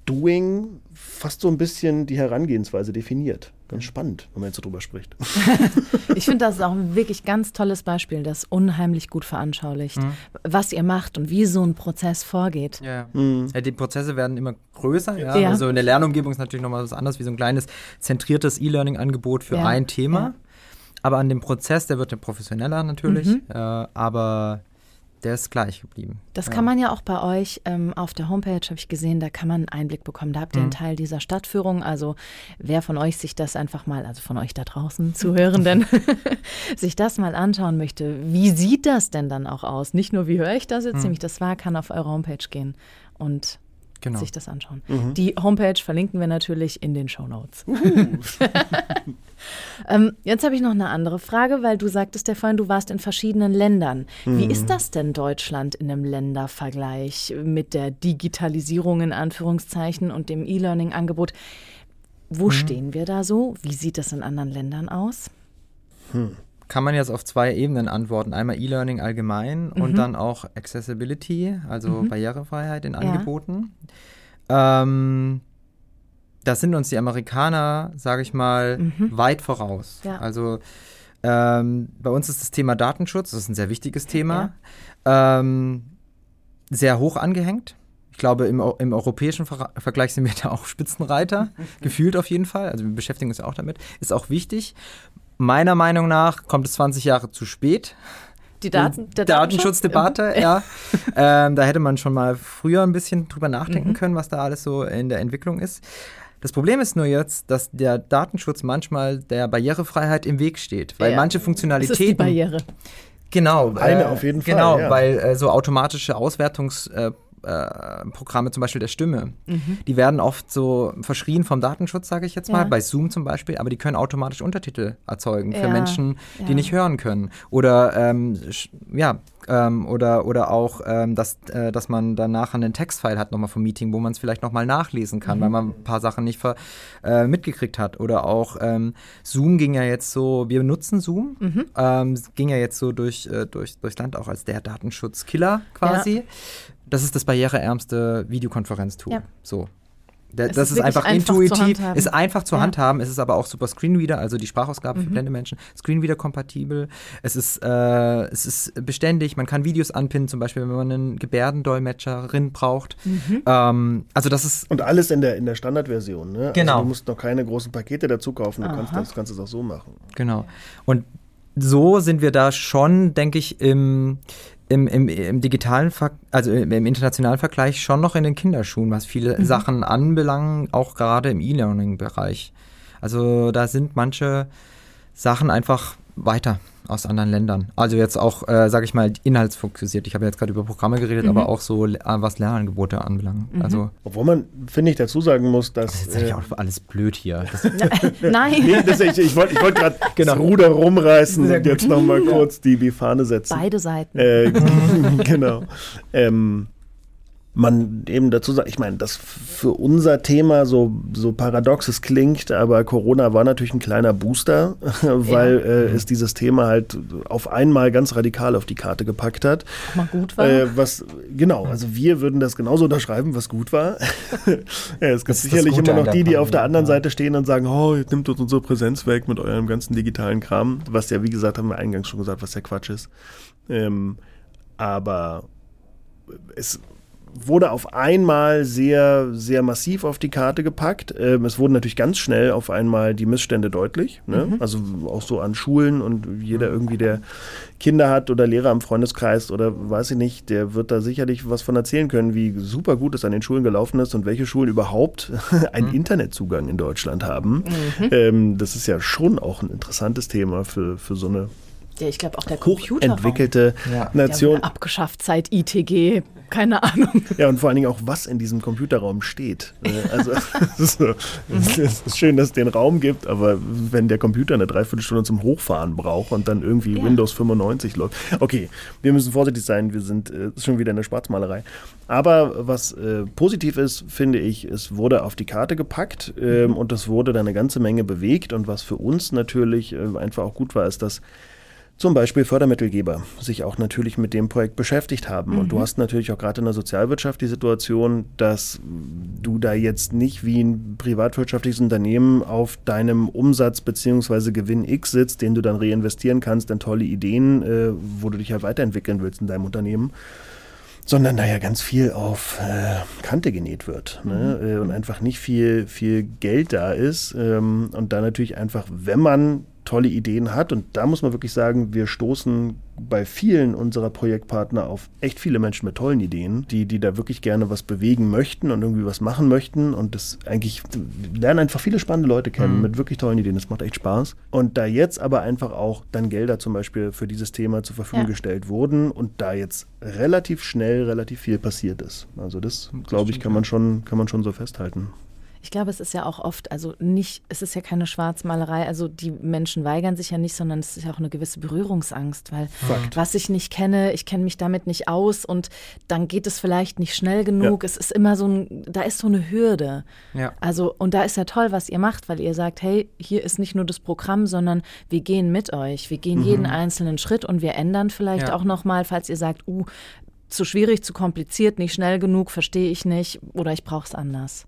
S2: Doing fast so ein bisschen die Herangehensweise definiert. Ganz spannend, wenn man jetzt so drüber spricht. [LAUGHS]
S1: Ich finde, das ist auch ein wirklich ganz tolles Beispiel, das unheimlich gut veranschaulicht, was ihr macht und wie so ein Prozess vorgeht.
S3: Ja,
S2: Mhm.
S3: ja. Die Prozesse werden immer größer. Ja?
S1: Ja.
S3: Also eine Lernumgebung ist natürlich nochmal was anderes, wie so ein kleines zentriertes E-Learning-Angebot für
S1: Ja,
S3: ein Thema.
S1: ja.
S3: Aber an dem Prozess, der wird ja professioneller natürlich.
S1: Mhm.
S3: Äh, aber der ist gleich geblieben.
S1: Das
S3: ja.
S1: kann man ja auch bei euch ähm, auf der Homepage, habe ich gesehen, da kann man einen Einblick bekommen. Da habt ihr einen
S3: Mhm.
S1: Teil dieser Stadtführung. Also wer von euch sich das einfach mal, also von euch da draußen Zuhörenden, [LAUGHS] [LAUGHS] sich das mal anschauen möchte, wie sieht das denn dann auch aus? Nicht nur, wie höre ich das jetzt,
S3: Mhm.
S1: nämlich das war, kann auf eure Homepage gehen und
S3: Genau.
S1: sich das anschauen. Die Homepage verlinken wir natürlich in den Show Notes. [LAUGHS] ähm, jetzt habe ich noch eine andere Frage, weil du sagtest ja vorhin, du warst in verschiedenen Ländern. Wie ist das denn Deutschland in einem Ländervergleich mit der Digitalisierung in Anführungszeichen und dem E-Learning-Angebot? Wo stehen wir da so? Wie sieht das in anderen Ländern aus?
S3: Kann man jetzt auf zwei Ebenen antworten. Einmal E-Learning allgemein
S1: Mhm.
S3: und dann auch Accessibility, also Barrierefreiheit in
S1: Ja.
S3: Angeboten. Ähm, da sind uns die Amerikaner, sage ich mal, weit voraus.
S1: Mhm. Ja.
S3: Also ähm, bei uns ist das Thema Datenschutz, das ist ein sehr wichtiges Thema, ähm, sehr hoch angehängt. Ich glaube, im, im europäischen Ver Vergleich sind wir da auch Spitzenreiter, [LAUGHS] gefühlt auf jeden Fall. Also wir beschäftigen uns ja auch damit. Ist auch wichtig. Meiner Meinung nach kommt es 20 Jahre zu spät.
S1: Die Daten, der
S3: Datenschutzdebatte, ja. ähm, da hätte man schon mal früher ein bisschen drüber nachdenken
S1: Mhm.
S3: können, was da alles so in der Entwicklung ist. Das Problem ist nur jetzt, dass der Datenschutz manchmal der Barrierefreiheit im Weg steht, weil
S1: Ja.
S3: manche
S1: Das ist die
S3: Funktionalitäten
S1: Barriere.
S3: Genau.
S2: Eine auf jeden Fall,
S3: Genau,
S2: ja.
S3: weil äh, so automatische Auswertungsprogramme, äh, Programme zum Beispiel der Stimme,
S1: Mhm.
S3: die werden oft so verschrien vom Datenschutz, sage ich jetzt mal,
S1: Ja.
S3: bei Zoom zum Beispiel, aber die können automatisch Untertitel erzeugen für
S1: Ja,
S3: Menschen, die
S1: ja.
S3: nicht hören können. Oder ähm, ja, ähm, oder, oder auch, ähm, dass, äh, dass man danach einen Textfile hat nochmal vom Meeting, wo man es vielleicht nochmal nachlesen kann, weil man ein paar Sachen nicht ver, äh, mitgekriegt hat. Oder auch ähm, Zoom ging ja jetzt so, wir nutzen Zoom, ähm, es ging ja jetzt so durch, äh, durch, durchs Land auch als der Datenschutzkiller quasi. Das ist das barriereärmste Videokonferenztool.
S1: Ja.
S3: So. Da- das
S1: ist
S3: ist, einfach
S1: einfach zu
S3: intuitiv,
S1: handhaben.
S3: ist einfach zu
S1: Ja.
S3: handhaben. Es ist aber auch super Screenreader, also die Sprachausgabe
S1: Mhm.
S3: für blinde Menschen, Screenreader-kompatibel. Es ist, äh, es ist beständig. Man kann Videos anpinnen, zum Beispiel, wenn man einen Gebärdendolmetscherin braucht.
S1: Mhm.
S3: Ähm, also das ist
S2: Und alles in der, in der Standardversion. Ne?
S3: Genau.
S2: Also du musst noch keine großen Pakete dazu kaufen. Du kannst
S1: Aha.
S2: das, kannst es auch so machen.
S3: Genau. Und so sind wir da schon, denke ich, im, im, im, im digitalen, Ver also im, im internationalen Vergleich schon noch in den Kinderschuhen, was viele
S1: Mhm.
S3: Sachen anbelangt, auch gerade im E-Learning-Bereich. Also da sind manche Sachen einfach weiter aus anderen Ländern. Also jetzt auch, äh, sage ich mal, inhaltsfokussiert. Ich habe jetzt gerade über Programme geredet,
S1: Mhm.
S3: aber auch so, äh, was Lernangebote anbelangt. Also
S2: Obwohl man, finde ich, dazu sagen muss, dass.
S3: jetzt sage ich
S2: äh,
S3: auch alles blöd hier. Das, [LAUGHS]
S1: Nein,
S2: Nee, das, ich ich wollte ich wollt gerade [LAUGHS]
S3: Genau.
S2: das Ruder rumreißen und jetzt nochmal kurz die, die Fahne setzen.
S1: beide Seiten.
S2: Äh, [LAUGHS] genau. Ähm, man eben dazu sagt, ich meine, das für unser Thema so, so paradox es klingt, aber Corona war natürlich ein kleiner Booster, [LAUGHS] weil äh, es dieses Thema halt auf einmal ganz radikal auf die Karte gepackt hat.
S1: Mal gut war.
S2: Äh, was genau, also wir würden das genauso unterschreiben, was gut war. [LAUGHS] ja, es gibt sicherlich immer noch
S3: der
S2: die, die auf der anderen
S3: ja.
S2: Seite stehen und sagen, oh, jetzt nimmt uns unsere Präsenz weg mit eurem ganzen digitalen Kram, was ja, wie gesagt, haben wir eingangs schon gesagt, was ja Quatsch ist. Ähm, aber es wurde auf einmal sehr, sehr massiv auf die Karte gepackt. Ähm, es wurden natürlich ganz schnell auf einmal die Missstände deutlich. Ne? Also auch so an Schulen und jeder irgendwie, der Kinder hat oder Lehrer im Freundeskreis oder weiß ich nicht, der wird da sicherlich was von erzählen können, wie super gut es an den Schulen gelaufen ist und welche Schulen überhaupt [LAUGHS] einen Internetzugang in Deutschland haben. Ähm, das ist ja schon auch ein interessantes Thema für, für so eine
S1: ja, ich glaube auch der Computer.
S2: hochentwickelte
S3: Ja.
S2: Nation.
S1: abgeschafft seit ITG. Keine Ahnung. [LAUGHS]
S2: Ja, und vor allen Dingen auch, was in diesem Computerraum steht. Äh, Also, [LAUGHS] es ist, so, es ist schön, dass es den Raum gibt, aber wenn der Computer eine Dreiviertelstunde zum Hochfahren braucht und dann irgendwie
S1: Ja.
S2: Windows 95 läuft. Okay, wir müssen vorsichtig sein, wir sind äh, schon wieder in der Schwarzmalerei. Aber was äh, positiv ist, finde ich, es wurde auf die Karte gepackt ähm, und es wurde da eine ganze Menge bewegt. Und was für uns natürlich äh, einfach auch gut war, ist, dass zum Beispiel Fördermittelgeber sich auch natürlich mit dem Projekt beschäftigt haben. Und du hast natürlich auch gerade in der Sozialwirtschaft die Situation, dass du da jetzt nicht wie ein privatwirtschaftliches Unternehmen auf deinem Umsatz bzw. Gewinn X sitzt, den du dann reinvestieren kannst in tolle Ideen, äh, wo du dich halt weiterentwickeln willst in deinem Unternehmen sondern da ja ganz viel auf äh, Kante genäht wird ne? äh, und einfach nicht viel, viel Geld da ist ähm, und da natürlich einfach, wenn man tolle Ideen hat. Und da muss man wirklich sagen, wir stoßen bei vielen unserer Projektpartner auf echt viele Menschen mit tollen Ideen, die, die da wirklich gerne was bewegen möchten und irgendwie was machen möchten. Und das eigentlich lernen einfach viele spannende Leute kennen mhm. mit wirklich tollen Ideen. Das macht echt Spaß. Und da jetzt aber einfach auch dann Gelder zum Beispiel für dieses Thema zur Verfügung ja. gestellt wurden und da jetzt relativ schnell relativ viel passiert ist. Also das, glaube ich, kann man schon, kann man schon so festhalten.
S1: Ich glaube, es ist ja auch oft, also nicht, es ist ja keine Schwarzmalerei, also die Menschen weigern sich ja nicht, sondern es ist ja auch eine gewisse Berührungsangst, weil Fakt. was ich nicht kenne, ich kenne mich damit nicht aus und dann geht es vielleicht nicht schnell genug. Ja. Es ist immer so ein, da ist so eine Hürde. Ja. Also, und da ist ja toll, was ihr macht, weil ihr sagt, hey, hier ist nicht nur das Programm, sondern wir gehen mit euch, wir gehen mhm. jeden einzelnen Schritt und wir ändern vielleicht ja. auch nochmal, falls ihr sagt, uh, zu schwierig, zu kompliziert, nicht schnell genug, verstehe ich nicht oder ich brauche es anders.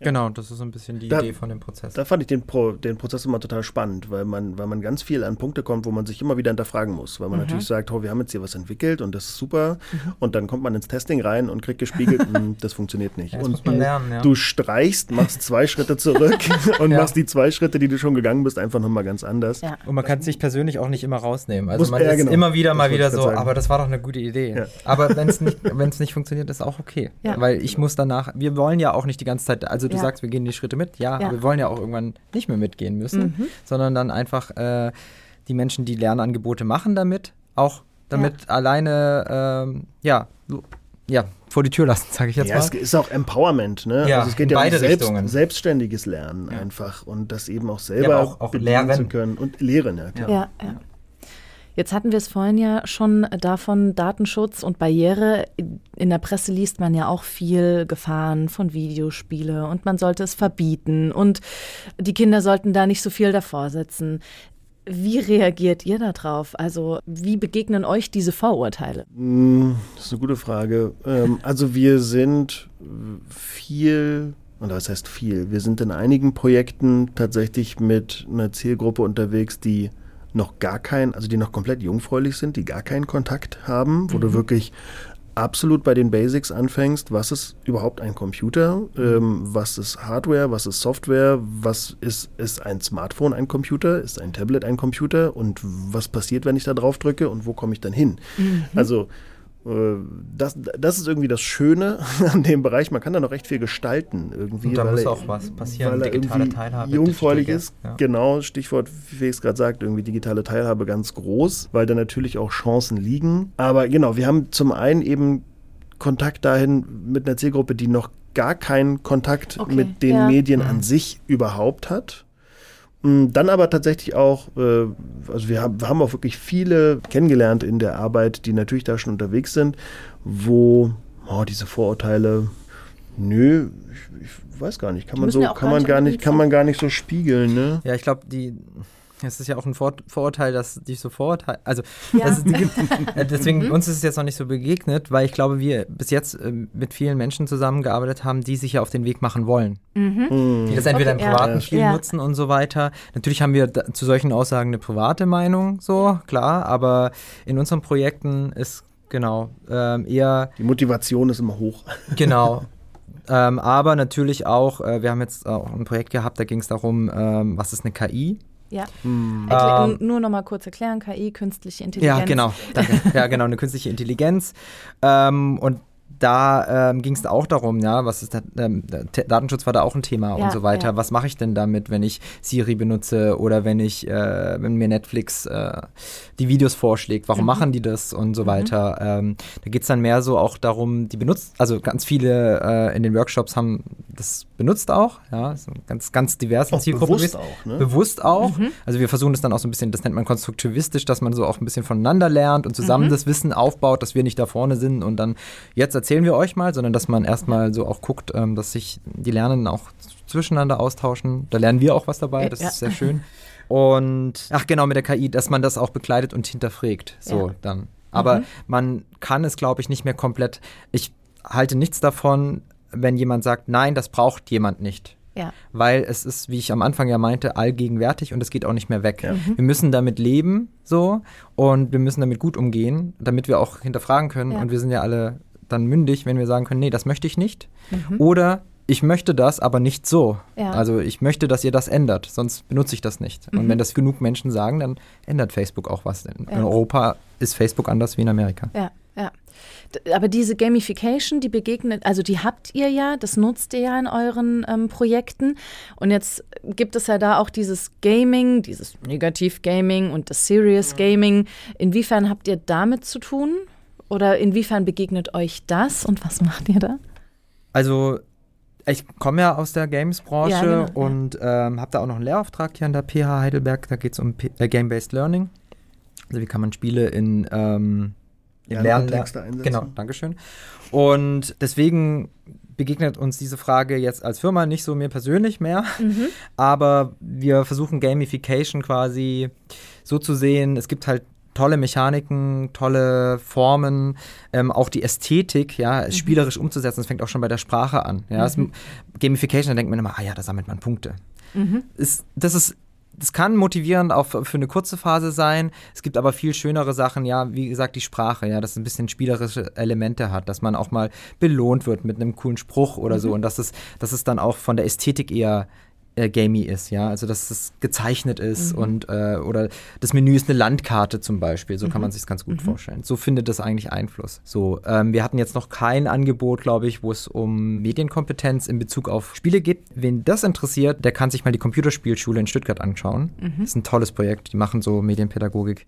S3: Genau, das ist so ein bisschen die da, Idee von dem Prozess.
S2: Da fand ich den, Pro, den Prozess immer total spannend, weil man, weil man ganz viel an Punkte kommt, wo man sich immer wieder hinterfragen muss. Weil man mhm. natürlich sagt, oh, wir haben jetzt hier was entwickelt und das ist super. Mhm. Und dann kommt man ins Testing rein und kriegt gespiegelt, hm, [LAUGHS] das funktioniert nicht. Ja, das
S3: und muss man lernen, ja.
S2: du streichst, machst zwei Schritte zurück [LAUGHS] und ja. machst die zwei Schritte, die du schon gegangen bist, einfach nochmal ganz anders.
S3: Ja. Und man kann sich persönlich auch nicht immer rausnehmen. Also muss, man ist genau. immer wieder das mal wieder so, sagen. aber das war doch eine gute Idee. Aber wenn es nicht, nicht funktioniert, ist auch okay. Weil ich muss danach, wir wollen ja auch nicht die ganze Zeit, also du sagst, wir gehen die Schritte mit, ja, ja. aber wir wollen ja auch irgendwann nicht mehr mitgehen müssen, mhm. sondern dann einfach äh, die Menschen, die Lernangebote machen damit, auch damit ja. alleine, ähm, ja, ja, vor die Tür lassen, sage ich jetzt
S2: ja,
S3: mal.
S2: Es ist auch Empowerment, ne?
S3: Ja, also es geht ja um selbst,
S2: selbstständiges Lernen ja. einfach und das eben auch selber ja, auch, auch lernen zu können und lehren, ja,
S1: klar. Ja, ja. Jetzt hatten wir es vorhin ja schon davon, Datenschutz und Barriere. In der Presse liest man ja auch viel Gefahren von Videospiele und man sollte es verbieten und die Kinder sollten da nicht so viel davor sitzen. Wie reagiert ihr darauf? Also wie begegnen euch diese Vorurteile?
S2: Hm, das ist eine gute Frage. Ähm, also wir sind viel und das heißt viel. Wir sind in einigen Projekten tatsächlich mit einer Zielgruppe unterwegs, die noch gar kein, also die noch komplett jungfräulich sind, die gar keinen Kontakt haben, wo mhm. du wirklich absolut bei den Basics anfängst, was ist überhaupt ein Computer, ähm, was ist Hardware, was ist Software, was ist, ist ein Smartphone ein Computer, ist ein Tablet ein Computer und was passiert, wenn ich da drauf drücke und wo komme ich dann hin? Mhm. Also das, das ist irgendwie das Schöne [LAUGHS] an dem Bereich. Man kann da noch recht viel gestalten irgendwie. Und
S3: da muss auch was passieren,
S2: weil digitale Teilhabe. Jungfräulich ist, ja. genau, Stichwort, wie Felix gerade sagt, irgendwie digitale Teilhabe ganz groß, weil da natürlich auch Chancen liegen. Aber genau, wir haben zum einen eben Kontakt dahin mit einer Zielgruppe, die noch gar keinen Kontakt okay, mit den ja. Medien an mhm. sich überhaupt hat. Mm, dann aber tatsächlich auch, äh, also wir haben, wir haben auch wirklich viele kennengelernt in der Arbeit, die natürlich da schon unterwegs sind, wo oh, diese Vorurteile, nö, ich, ich weiß gar nicht, kann man so, ja kann man gar nicht, kann man gar nicht so spiegeln, ne?
S3: Ja, ich glaube, die es ist ja auch ein Vor Vorurteil, dass die so Vorurteile, also ja. gibt, [LAUGHS] äh, deswegen mhm. uns ist es jetzt noch nicht so begegnet, weil ich glaube, wir bis jetzt äh, mit vielen Menschen zusammengearbeitet haben, die sich ja auf den Weg machen wollen. Mhm. mhm. Die das entweder okay, im privaten ja. Spiel ja. nutzen und so weiter. Natürlich haben wir da, zu solchen Aussagen eine private Meinung, so klar, aber in unseren Projekten ist genau ähm, eher
S2: die Motivation ist immer hoch. [LAUGHS]
S3: Genau. Ähm, aber natürlich auch, äh, wir haben jetzt auch ein Projekt gehabt, da ging es darum, ähm, was ist eine KI?
S1: Ja. Hm. Ähm, nur noch mal kurz erklären, KI, künstliche Intelligenz.
S3: Ja, genau. Danke. ja, genau, eine künstliche [LAUGHS] Intelligenz. Ähm, und da ähm, ging es auch darum, ja, was ist da, ähm, Datenschutz war da auch ein Thema ja, und so weiter. Ja. Was mache ich denn damit, wenn ich Siri benutze oder wenn ich, äh, wenn mir Netflix äh, die Videos vorschlägt, warum mhm. machen die das und so mhm. weiter. Ähm, da geht es dann mehr so auch darum, die benutzt, also ganz viele äh, in den Workshops haben das benutzt auch, ja, so ganz, ganz diversen
S2: auch Zielgruppen. Bewusst auch, ne?
S3: Bewusst auch. Mhm. Also wir versuchen das dann auch so ein bisschen, das nennt man konstruktivistisch, dass man so auch ein bisschen voneinander lernt und zusammen mhm. das Wissen aufbaut, dass wir nicht da vorne sind und dann jetzt erzählen wir euch mal, sondern dass man erstmal so auch guckt, ähm, dass sich die Lernenden auch zwischeneinander austauschen. Da lernen wir auch was dabei, das ja. ist sehr schön. Und ach genau, mit der KI, dass man das auch begleitet und hinterfragt. So ja. dann. Aber mhm. man kann es, glaube ich, nicht mehr komplett. Ich halte nichts davon, wenn jemand sagt, nein, das braucht jemand nicht. Ja. Weil es ist, wie ich am Anfang ja meinte, allgegenwärtig und es geht auch nicht mehr weg. Ja. Mhm. Wir müssen damit leben, so, und wir müssen damit gut umgehen, damit wir auch hinterfragen können. Ja. Und wir sind ja alle dann mündig, wenn wir sagen können, nee, das möchte ich nicht. Mhm. Oder ich möchte das, aber nicht so.
S1: Ja.
S3: Also ich möchte, dass ihr das ändert, sonst benutze ich das nicht. Und
S1: Mhm.
S3: wenn das genug Menschen sagen, dann ändert Facebook auch was. In
S1: Ja.
S3: Europa ist Facebook anders wie in Amerika.
S1: Ja, ja. Aber diese Gamification, die begegnet, also die habt ihr ja, das nutzt ihr ja in euren ähm, Projekten. Und jetzt gibt es ja da auch dieses Gaming, dieses Negativ-Gaming und das Serious Gaming. Inwiefern habt ihr damit zu tun? Oder inwiefern begegnet euch das und was macht ihr da?
S3: Also ich komme ja aus der Games-Branche
S1: Ja, genau, ja.
S3: und ähm, habe da auch noch einen Lehrauftrag hier an der PH Heidelberg. Da geht es um äh, Game-Based Learning. Also wie kann man Spiele in, ähm, in Lernen...
S2: Lernkontexte einsetzen.
S3: Genau, Dankeschön. Und deswegen begegnet uns diese Frage jetzt als Firma nicht so mir persönlich mehr, aber wir versuchen Gamification quasi so zu sehen, es gibt halt tolle Mechaniken, tolle Formen, ähm, auch die Ästhetik, ja, es spielerisch umzusetzen, das fängt auch schon bei der Sprache an. Ja, es, Gamification, da denkt man immer, ah ja, da sammelt man Punkte. Ist, das ist das kann motivierend auch für eine kurze Phase sein. Es gibt aber viel schönere Sachen, ja, wie gesagt, die Sprache, ja, dass es ein bisschen spielerische Elemente hat, dass man auch mal belohnt wird mit einem coolen Spruch oder so und dass es, dass es dann auch von der Ästhetik eher äh, gamey ist, ja, also dass es gezeichnet ist und äh, oder das Menü ist eine Landkarte zum Beispiel, so kann man sich ganz gut vorstellen. So findet das eigentlich Einfluss. So, ähm, wir hatten jetzt noch kein Angebot, glaube ich, wo es um Medienkompetenz in Bezug auf Spiele geht. Wen das interessiert, der kann sich mal die Computerspielschule in Stuttgart anschauen. Das ist ein tolles Projekt. Die machen so Medienpädagogik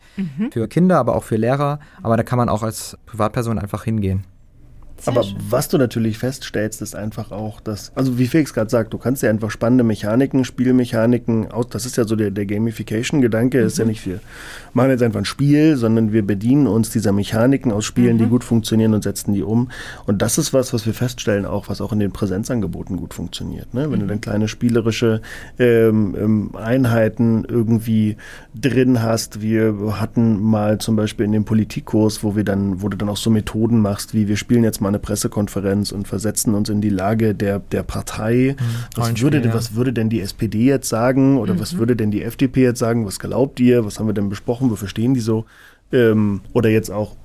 S3: für Kinder, aber auch für Lehrer. Aber da kann man auch als Privatperson einfach hingehen.
S1: Sehr
S2: Aber
S1: schön.
S2: was du natürlich feststellst, ist einfach auch, dass, also wie Felix gerade sagt, du kannst ja einfach spannende Mechaniken, Spielmechaniken, aus, das ist ja so der, der Gamification-Gedanke, ist ja nicht, wir machen jetzt einfach ein Spiel, sondern wir bedienen uns dieser Mechaniken aus Spielen, die gut funktionieren und setzen die um. Und das ist was, was wir feststellen, auch was auch in den Präsenzangeboten gut funktioniert. Ne? Wenn du dann kleine spielerische ähm, ähm, Einheiten irgendwie drin hast, wir hatten mal zum Beispiel in dem Politikkurs, wo wir dann, wo du dann auch so Methoden machst, wie wir spielen jetzt mal eine Pressekonferenz und versetzen uns in die Lage der, der Partei. Was
S3: Rollenspiel,
S2: würde,
S3: ja.
S2: was würde denn die SPD jetzt sagen oder was würde denn die FDP jetzt sagen? Was glaubt ihr? Was haben wir denn besprochen? Wofür stehen die so? Ähm, oder jetzt auch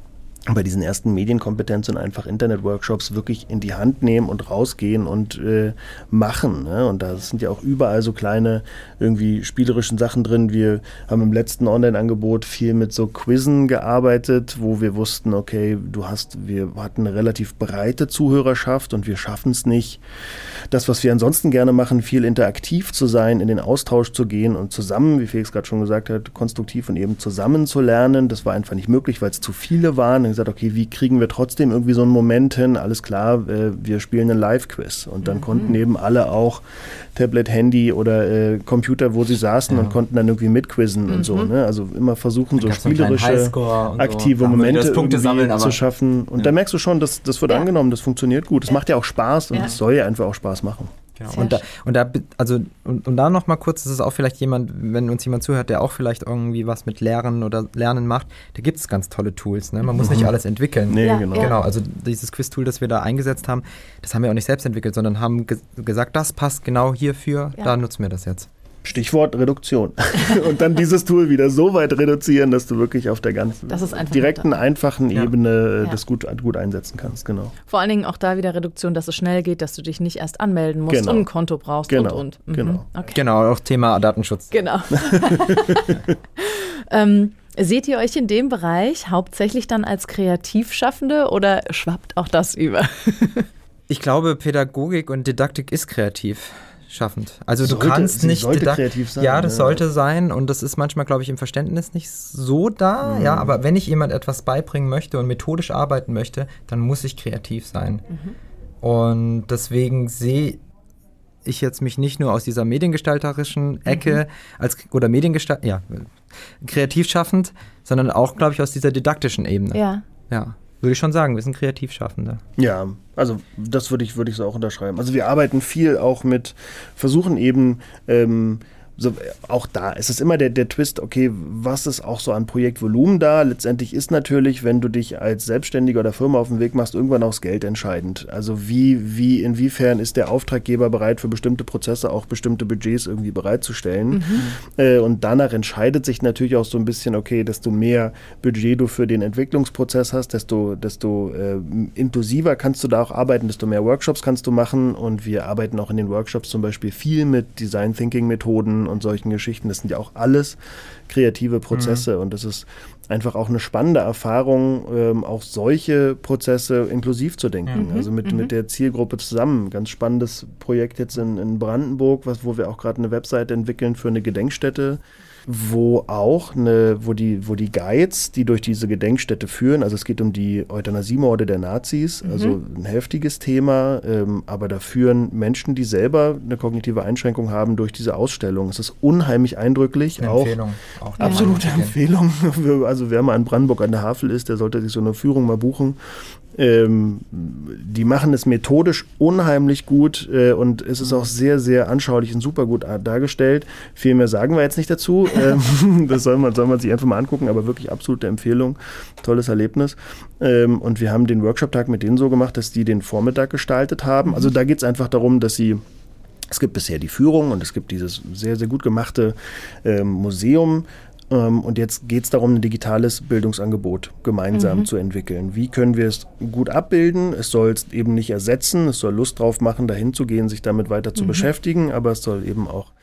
S2: bei diesen ersten Medienkompetenz und einfach Internet-Workshops wirklich in die Hand nehmen und rausgehen und äh, machen. Ne? Und da sind ja auch überall so kleine irgendwie spielerischen Sachen drin. Wir haben im letzten Online-Angebot viel mit so Quizzen gearbeitet, wo wir wussten, okay, du hast, wir hatten eine relativ breite Zuhörerschaft und wir schaffen es nicht, das, was wir ansonsten gerne machen, viel interaktiv zu sein, in den Austausch zu gehen und zusammen, wie Felix gerade schon gesagt hat, konstruktiv und eben zusammen zu lernen. Das war einfach nicht möglich, weil es zu viele waren. Gesagt, okay, wie kriegen wir trotzdem irgendwie so einen Moment hin? Alles klar, äh, wir spielen einen Live-Quiz. Und dann konnten eben alle auch Tablet, Handy oder äh, Computer, wo sie saßen und konnten dann irgendwie mitquizzen und so. Ne? Also immer versuchen, so
S3: so
S2: spielerische,
S3: so.
S2: aktive
S3: wir
S2: Momente
S3: sammeln,
S2: zu schaffen. Und da merkst du schon, dass das wird
S1: Ja.
S2: angenommen, das funktioniert gut. Es macht ja auch Spaß und
S1: Ja.
S2: es soll ja einfach auch Spaß machen.
S3: Genau.
S1: Sehr
S3: Und da, und da, also, und, und da noch mal kurz, das ist auch vielleicht jemand, wenn uns jemand zuhört, der auch vielleicht irgendwie was mit Lehren oder Lernen macht, da gibt es ganz tolle Tools. Ne? Man muss nicht alles entwickeln.
S2: Nee,
S1: Ja,
S2: genau.
S1: ja.
S3: Genau, also dieses Quiz-Tool, das wir da eingesetzt haben, das haben wir auch nicht selbst entwickelt, sondern haben ge gesagt, das passt genau hierfür,
S1: Ja.
S3: da nutzen wir das jetzt.
S2: Stichwort Reduktion. [LAUGHS] und dann dieses Tool wieder so weit reduzieren, dass du wirklich auf der ganzen
S1: Das ist einfach
S2: direkten, einfachen
S3: Ja.
S2: Ebene äh,
S1: Ja.
S2: das gut, gut einsetzen kannst. Genau.
S1: Vor allen Dingen auch da wieder Reduktion, dass es schnell geht, dass du dich nicht erst anmelden musst
S2: Genau.
S1: und ein Konto brauchst
S2: Genau,
S1: und und. Mhm.
S2: genau.
S1: Okay.
S3: Genau, auch Thema Datenschutz.
S1: Genau. [LAUGHS] ähm, seht ihr euch in dem Bereich hauptsächlich dann als Kreativschaffende oder schwappt auch das über? [LAUGHS]
S3: Ich glaube, Pädagogik und Didaktik ist kreativ schaffend. Also
S2: Sollte-
S3: du kannst nicht
S2: sollte kreativ sein,
S3: Ja, das
S2: ja.
S3: sollte sein und das ist manchmal, glaube ich, im Verständnis nicht so da.
S2: Mhm.
S3: Ja, aber wenn ich jemand etwas beibringen möchte und methodisch arbeiten möchte, dann muss ich kreativ sein. Und deswegen sehe ich jetzt mich nicht nur aus dieser mediengestalterischen Ecke als oder Mediengestalt, ja, kreativ schaffend, sondern auch, glaube ich, aus dieser didaktischen Ebene.
S1: Ja.
S3: ja. Würde ich schon sagen, wir sind Kreativschaffende.
S2: Ja, also das würde ich, würde ich so auch unterschreiben. Also wir arbeiten viel auch mit, versuchen eben ähm, so, auch da ist es immer der, der Twist, okay, was ist auch so an Projektvolumen da? Letztendlich ist natürlich, wenn du dich als Selbstständiger oder Firma auf den Weg machst, irgendwann auch das Geld entscheidend. Also wie, wie, inwiefern ist der Auftraggeber bereit, für bestimmte Prozesse auch bestimmte Budgets irgendwie bereitzustellen? Mhm. Äh, und danach entscheidet sich natürlich auch so ein bisschen, okay, desto mehr Budget du für den Entwicklungsprozess hast, desto, desto äh, inklusiver kannst du da auch arbeiten, desto mehr Workshops kannst du machen. Und wir arbeiten auch in den Workshops zum Beispiel viel mit Design Thinking Methoden und solchen Geschichten. Das sind ja auch alles kreative Prozesse mhm. und das ist einfach auch eine spannende Erfahrung, ähm, auch solche Prozesse inklusiv zu denken. Mhm. Also mit, mhm. mit der Zielgruppe zusammen. Ganz spannendes Projekt jetzt in, in Brandenburg, was, wo wir auch gerade eine Webseite entwickeln für eine Gedenkstätte wo auch eine, wo die, wo die Guides, die durch diese Gedenkstätte führen, also es geht um die Euthanasiemorde der Nazis, mhm. also ein heftiges Thema, ähm, aber da führen Menschen, die selber eine kognitive Einschränkung haben, durch diese Ausstellung. Es ist unheimlich eindrücklich. Eine auch, Empfehlung. Auch absolute Empfehlung. [LAUGHS] Also wer mal in Brandenburg an der Havel ist, der sollte sich so eine Führung mal buchen. Ähm, die machen es methodisch unheimlich gut äh, und es ist auch sehr, sehr anschaulich und super gut dargestellt. Viel mehr sagen wir jetzt nicht dazu. [LAUGHS] Ähm, [LAUGHS] das soll man, soll man sich einfach mal angucken, aber wirklich absolute Empfehlung. Tolles Erlebnis. Ähm, und wir haben den Workshop-Tag mit denen so gemacht, dass die den Vormittag gestaltet haben. Also da geht es einfach darum, dass sie es gibt bisher die Führung und es gibt dieses sehr, sehr gut gemachte äh, Museum und jetzt geht es darum, ein digitales Bildungsangebot gemeinsam mhm. zu entwickeln. Wie können wir es gut abbilden? Es soll es eben nicht ersetzen, es soll Lust drauf machen, dahin zu gehen, sich damit weiter zu mhm. beschäftigen, aber es soll eben auch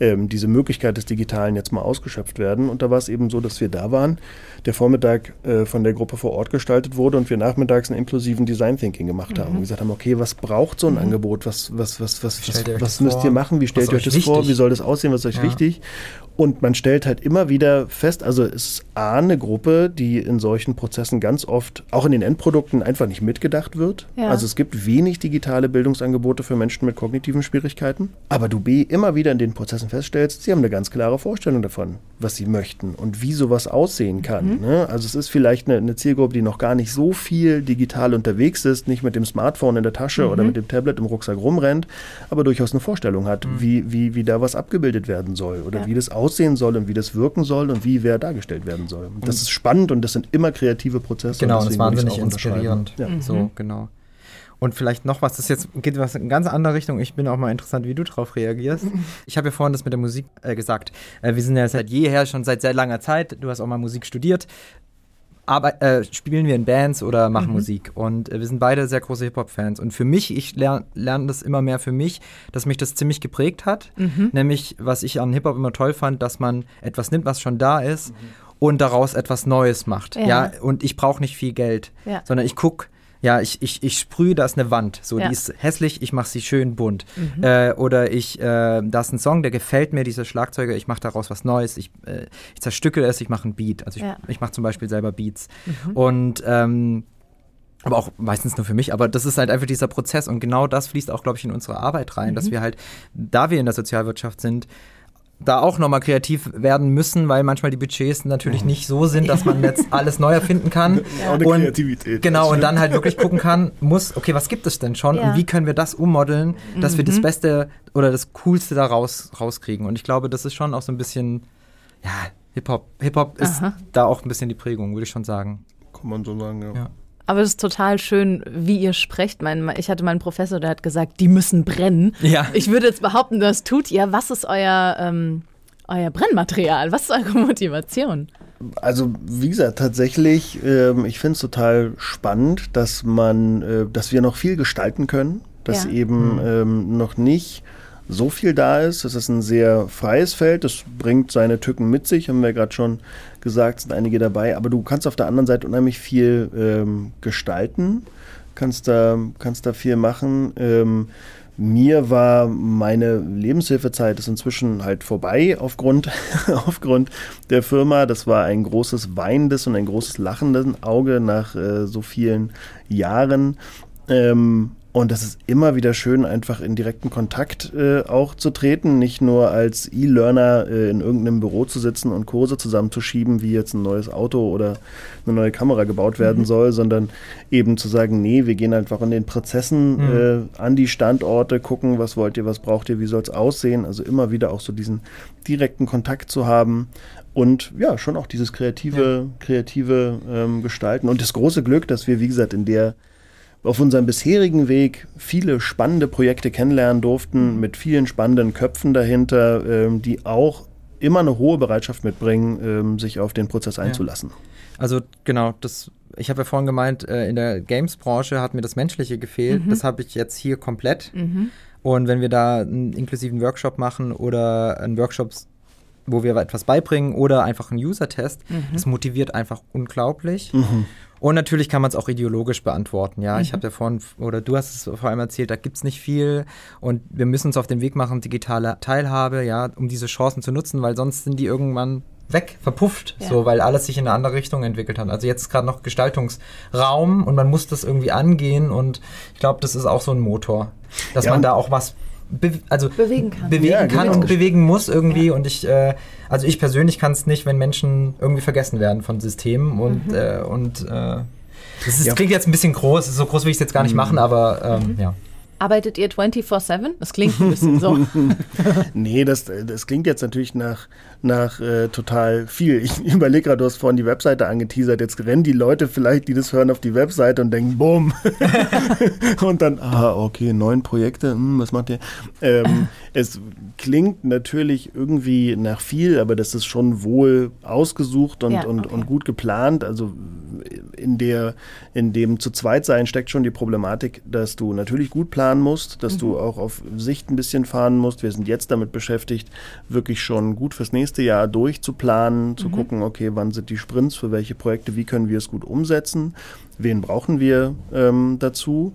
S2: ähm, diese Möglichkeit des Digitalen jetzt mal ausgeschöpft werden. Und da war es eben so, dass wir da waren, der Vormittag äh, von der Gruppe vor Ort gestaltet wurde und wir nachmittags einen inklusiven Design Thinking gemacht mhm. haben und gesagt haben, okay, was braucht so ein mhm. Angebot? Was, was, was, was, was, was müsst ihr machen? Wie stellt ihr euch das wichtig? vor? Wie soll das aussehen? Was ist euch ja. wichtig? Und man stellt halt immer wieder fest, also es ist A, eine Gruppe, die in solchen Prozessen ganz oft, auch in den Endprodukten, einfach nicht mitgedacht wird. Ja. Also es gibt wenig digitale Bildungsangebote für Menschen mit kognitiven Schwierigkeiten. Aber du B, immer wieder in den Prozessen feststellst, sie haben eine ganz klare Vorstellung davon, was sie möchten und wie sowas aussehen kann. Mhm. Ne? Also es ist vielleicht eine, eine, Zielgruppe, die noch gar nicht so viel digital unterwegs ist, nicht mit dem Smartphone in der Tasche mhm. oder mit dem Tablet im Rucksack rumrennt, aber durchaus eine Vorstellung hat, mhm. wie, wie, wie da was abgebildet werden soll oder ja. wie das aussehen soll und wie das wirken soll und wie wer dargestellt werden soll. Und das ist spannend und das sind immer kreative Prozesse.
S3: Genau, und das ist wahnsinnig inspirierend. Ja. Mhm. So, genau. Und vielleicht noch was, das jetzt geht was in ganz andere Richtung. Ich bin auch mal interessant, wie du darauf reagierst. [LAUGHS] Ich habe ja vorhin das mit der Musik äh, gesagt. Äh, wir sind ja seit jeher schon seit sehr langer Zeit. Du hast auch mal Musik studiert aber, äh, spielen wir in Bands oder machen mhm. Musik. Und äh, wir sind beide sehr große Hip-Hop-Fans. Und für mich, ich lerne lern das immer mehr für mich, dass mich das ziemlich geprägt hat. Mhm. Nämlich, was ich an Hip-Hop immer toll fand, dass man etwas nimmt, was schon da ist. Mhm. Und daraus etwas Neues macht. Ja. ja? Und ich brauche nicht viel Geld, ja. sondern ich gucke, ja, ich, ich, ich sprühe, da ist eine Wand. So, ja. die ist hässlich, ich mache sie schön bunt. Mhm. Äh, oder ich, äh, da ist ein Song, der gefällt mir, dieser Schlagzeuger, ich mache daraus was Neues, ich, äh, ich zerstücke es, ich mache einen Beat. Also ich, ja. ich mache zum Beispiel selber Beats. Mhm. Und ähm, aber auch meistens nur für mich, aber das ist halt einfach dieser Prozess und genau das fließt auch, glaube ich, in unsere Arbeit rein, mhm. dass wir halt, da wir in der Sozialwirtschaft sind, da auch nochmal kreativ werden müssen, weil manchmal die Budgets natürlich nicht so sind, dass man jetzt [LAUGHS] alles neu erfinden kann.
S2: Ja. Und, Kreativität.
S3: Genau, und dann halt wirklich gucken kann, muss, okay, was gibt es denn schon ja. und wie können wir das ummodeln, dass mhm. wir das mhm. Beste oder das Coolste da raus, rauskriegen. Und ich glaube, das ist schon auch so ein bisschen, ja, Hip-Hop. Hip-Hop ist Aha. da auch ein bisschen die Prägung, würde ich schon sagen.
S2: Kann man so sagen, ja. ja.
S1: Aber es ist total schön, wie ihr sprecht. Mein, ich hatte meinen Professor, der hat gesagt, die müssen brennen. Ja. Ich würde jetzt behaupten, das tut ihr. Was ist euer, ähm, euer Brennmaterial? Was ist eure Motivation?
S2: Also wie gesagt, tatsächlich, ähm, ich finde es total spannend, dass man, äh, dass wir noch viel gestalten können, dass ja. eben mhm. ähm, noch nicht so viel da ist. Es ist ein sehr freies Feld, das bringt seine Tücken mit sich, haben wir gerade schon gesagt, sind einige dabei, aber du kannst auf der anderen Seite unheimlich viel ähm, gestalten, kannst da, kannst da viel machen. Ähm, mir war meine Lebenshilfezeit ist inzwischen halt vorbei aufgrund, [LAUGHS] aufgrund der Firma. Das war ein großes weinendes und ein großes lachendes Auge nach äh, so vielen Jahren. Ähm, Und das ist immer wieder schön, einfach in direkten Kontakt äh, auch zu treten, nicht nur als E-Learner äh, in irgendeinem Büro zu sitzen und Kurse zusammenzuschieben, wie jetzt ein neues Auto oder eine neue Kamera gebaut werden mhm. soll, sondern eben zu sagen, nee, wir gehen einfach in den Prozessen mhm. äh, an die Standorte, gucken, was wollt ihr, was braucht ihr, wie soll es aussehen. Also immer wieder auch so diesen direkten Kontakt zu haben und ja, schon auch dieses kreative, ja. kreative ähm, Gestalten. Und das große Glück, dass wir, wie gesagt, in der auf unserem bisherigen Weg viele spannende Projekte kennenlernen durften, mit vielen spannenden Köpfen dahinter, ähm, die auch immer eine hohe Bereitschaft mitbringen, ähm, sich auf den Prozess einzulassen.
S3: Also genau, das ich habe ja vorhin gemeint, äh, in der Games-Branche hat mir das Menschliche gefehlt. Mhm. Das habe ich jetzt hier komplett. Mhm. Und wenn wir da einen inklusiven Workshop machen oder einen Workshop wo wir etwas beibringen oder einfach einen User-Test, mhm. das motiviert einfach unglaublich. Mhm. Und natürlich kann man es auch ideologisch beantworten. Ja, mhm. ich habe ja vorhin, oder du hast es vor allem erzählt, da gibt es nicht viel und wir müssen uns auf den Weg machen, digitale Teilhabe, ja, um diese Chancen zu nutzen, weil sonst sind die irgendwann weg, verpufft, ja. so, weil alles sich in eine andere Richtung entwickelt hat. Also jetzt ist gerade noch Gestaltungsraum und man muss das irgendwie angehen und ich glaube, das ist auch so ein Motor, dass ja, man da auch was be also bewegen kann, bewegen ja, kann und bewegen muss irgendwie. Ja. Und ich, äh, also ich persönlich kann es nicht, wenn Menschen irgendwie vergessen werden von Systemen und, mhm. äh, und äh, das, ist, ja. klingt jetzt ein bisschen groß, so groß will ich es jetzt gar nicht mhm. machen, aber ähm, mhm. ja.
S1: Arbeitet ihr 24-7? Das klingt ein bisschen so. [LAUGHS]
S2: nee, das, das klingt jetzt natürlich nach, nach äh, total viel. Ich [LAUGHS] überlege gerade, du hast vorhin die Webseite angeteasert. Jetzt rennen die Leute vielleicht, die das hören, auf die Webseite und denken, bumm. [LAUGHS] und dann, ah, okay, neun Projekte, hm, was macht ihr? Ähm, es klingt natürlich irgendwie nach viel, aber das ist schon wohl ausgesucht und, ja, und, okay. und gut geplant. Also in, der, in dem zu zweit sein steckt schon die Problematik, dass du natürlich gut planen musst, dass mhm. du auch auf Sicht ein bisschen fahren musst. Wir sind jetzt damit beschäftigt, wirklich schon gut fürs nächste Jahr durchzuplanen, zu mhm. gucken, okay, wann sind die Sprints, für welche Projekte, wie können wir es gut umsetzen, wen brauchen wir ähm, dazu.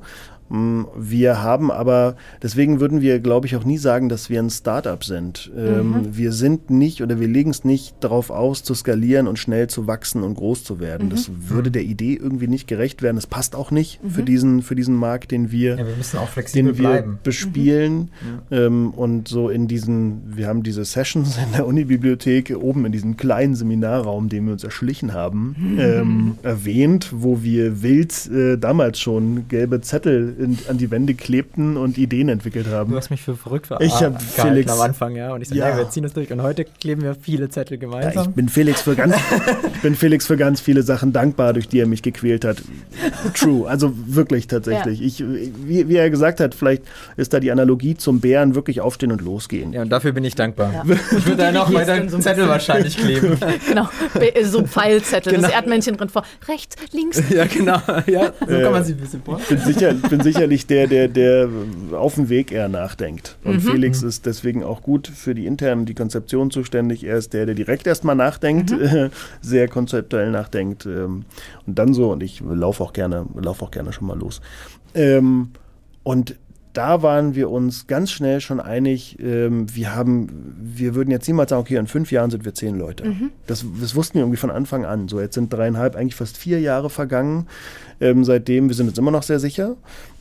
S2: Mm, wir haben aber, deswegen würden wir, glaube ich, auch nie sagen, dass wir ein Startup sind. Ähm, mhm. Wir sind nicht oder wir legen es nicht darauf aus, zu skalieren und schnell zu wachsen und groß zu werden. Mhm. Das würde der Idee irgendwie nicht gerecht werden. Das passt auch nicht mhm. für, diesen, für diesen Markt, den wir,
S3: ja, wir müssen auch flexibel
S2: den wir bleiben. bespielen. Mhm. Ähm, und so in diesen, wir haben diese Sessions in der Unibibliothek oben in diesem kleinen Seminarraum, den wir uns erschlichen haben, mhm. ähm, erwähnt, wo wir wild äh, damals schon gelbe Zettel in, an die Wände klebten und Ideen entwickelt haben.
S3: Du hast mich für verrückt
S2: verarscht. Ich habe Felix
S3: am Anfang, ja, und ich sage, ja. wir ziehen es durch und heute kleben wir viele Zettel gemeinsam.
S2: Ja, ich bin Felix für ganz, [LAUGHS] ich bin Felix für ganz viele Sachen dankbar, durch die er mich gequält hat. True, also wirklich tatsächlich. Ja. Ich, wie, wie, er gesagt hat, vielleicht ist da die Analogie zum Bären wirklich aufstehen und losgehen.
S3: Ja, und dafür bin ich dankbar. Ja. [LAUGHS] Ich würde da noch weiter so Zettel wahrscheinlich kleben. [LAUGHS]
S1: genau, so Pfeilzettel, genau. das Erdmännchen drin vor. Rechts, links.
S3: Ja, genau. Ja, so kann man sich ein bisschen
S2: vorstellen. Ich bin sicher, bin sicherlich der, der, der auf dem Weg eher nachdenkt. Und mhm. Felix ist deswegen auch gut für die internen, die Konzeption zuständig. Er ist der, der direkt erstmal nachdenkt, mhm. [LAUGHS] sehr konzeptuell nachdenkt. Ähm, und dann so, und ich laufe auch gerne, laufe auch gerne schon mal los. Ähm, und da waren wir uns ganz schnell schon einig, ähm, wir haben, wir würden jetzt niemals sagen, okay, in fünf Jahren sind wir zehn Leute. Mhm. Das, das, wussten wir irgendwie von Anfang an. So, jetzt sind dreieinhalb, eigentlich fast vier Jahre vergangen. Ähm, seitdem, wir sind uns immer noch sehr sicher,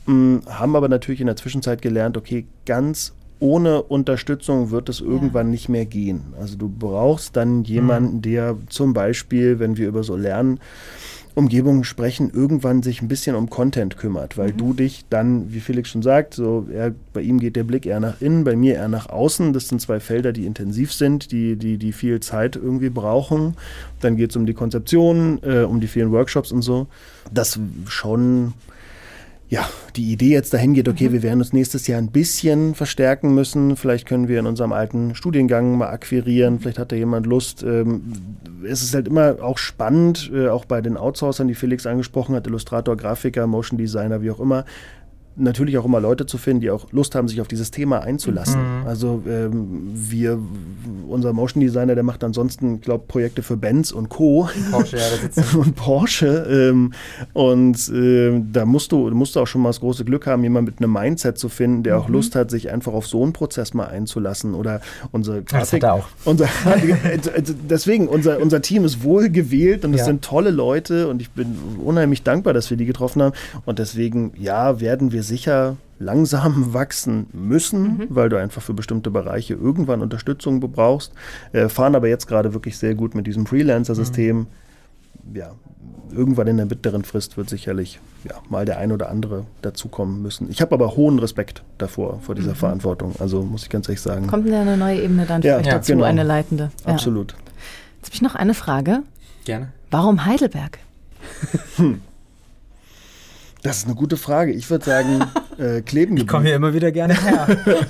S2: haben aber natürlich in der Zwischenzeit gelernt, okay, ganz ohne Unterstützung wird es irgendwann ja. nicht mehr gehen. Also du brauchst dann jemanden, mhm. der zum Beispiel, wenn wir über so lernen, Umgebungen sprechen, irgendwann sich ein bisschen um Content kümmert, weil mhm. du dich dann, wie Felix schon sagt, so er, bei ihm geht der Blick eher nach innen, bei mir eher nach außen. Das sind zwei Felder, die intensiv sind, die, die, die viel Zeit irgendwie brauchen. Dann geht es um die Konzeption, äh, um die vielen Workshops und so. Das schon ja, die Idee jetzt dahin geht, okay, mhm. wir werden uns nächstes Jahr ein bisschen verstärken müssen. Vielleicht können wir in unserem alten Studiengang mal akquirieren. Vielleicht hat da jemand Lust. Ähm, es ist halt immer auch spannend, äh, auch bei den Outsourcern, die Felix angesprochen hat, Illustrator, Grafiker, Motion Designer, wie auch immer, natürlich auch immer Leute zu finden, die auch Lust haben, sich auf dieses Thema einzulassen. Mhm. Also ähm, wir, unser Motion Designer, der macht ansonsten, ich glaube, Projekte für Benz und Co. Porsche, ja, [LAUGHS] und Porsche. Ähm, und äh, da musst du, musst du auch schon mal das große Glück haben, jemanden mit einem Mindset zu finden, der mhm. auch Lust hat, sich einfach auf so einen Prozess mal einzulassen. Oder unser
S3: Grafik, das hat er auch.
S2: Unser, [LAUGHS] deswegen, unser, unser Team ist wohl gewählt und es ja. sind tolle Leute und ich bin unheimlich dankbar, dass wir die getroffen haben. Und deswegen, ja, werden wir sicher langsam [LAUGHS] wachsen müssen,
S1: Mhm.
S2: weil du einfach für bestimmte Bereiche irgendwann Unterstützung brauchst. Äh, fahren aber jetzt gerade wirklich sehr gut mit diesem Freelancer-System. Ja, irgendwann in der mittleren Frist wird sicherlich ja, mal der ein oder andere dazukommen müssen. Ich habe aber hohen Respekt davor, vor dieser Verantwortung. Also muss ich ganz ehrlich sagen.
S1: Mhm. Kommt denn eine neue Ebene dann für
S2: Ja,
S1: euch
S3: ja,
S1: dazu,
S2: genau.
S1: eine leitende? Ja.
S2: Absolut.
S1: Jetzt habe ich noch eine Frage.
S3: Gerne.
S1: Warum Heidelberg? [LAUGHS]
S2: Das ist eine gute Frage. Ich würde sagen, [LAUGHS] äh, kleben
S3: Ich komme hier immer wieder gerne her. [LAUGHS]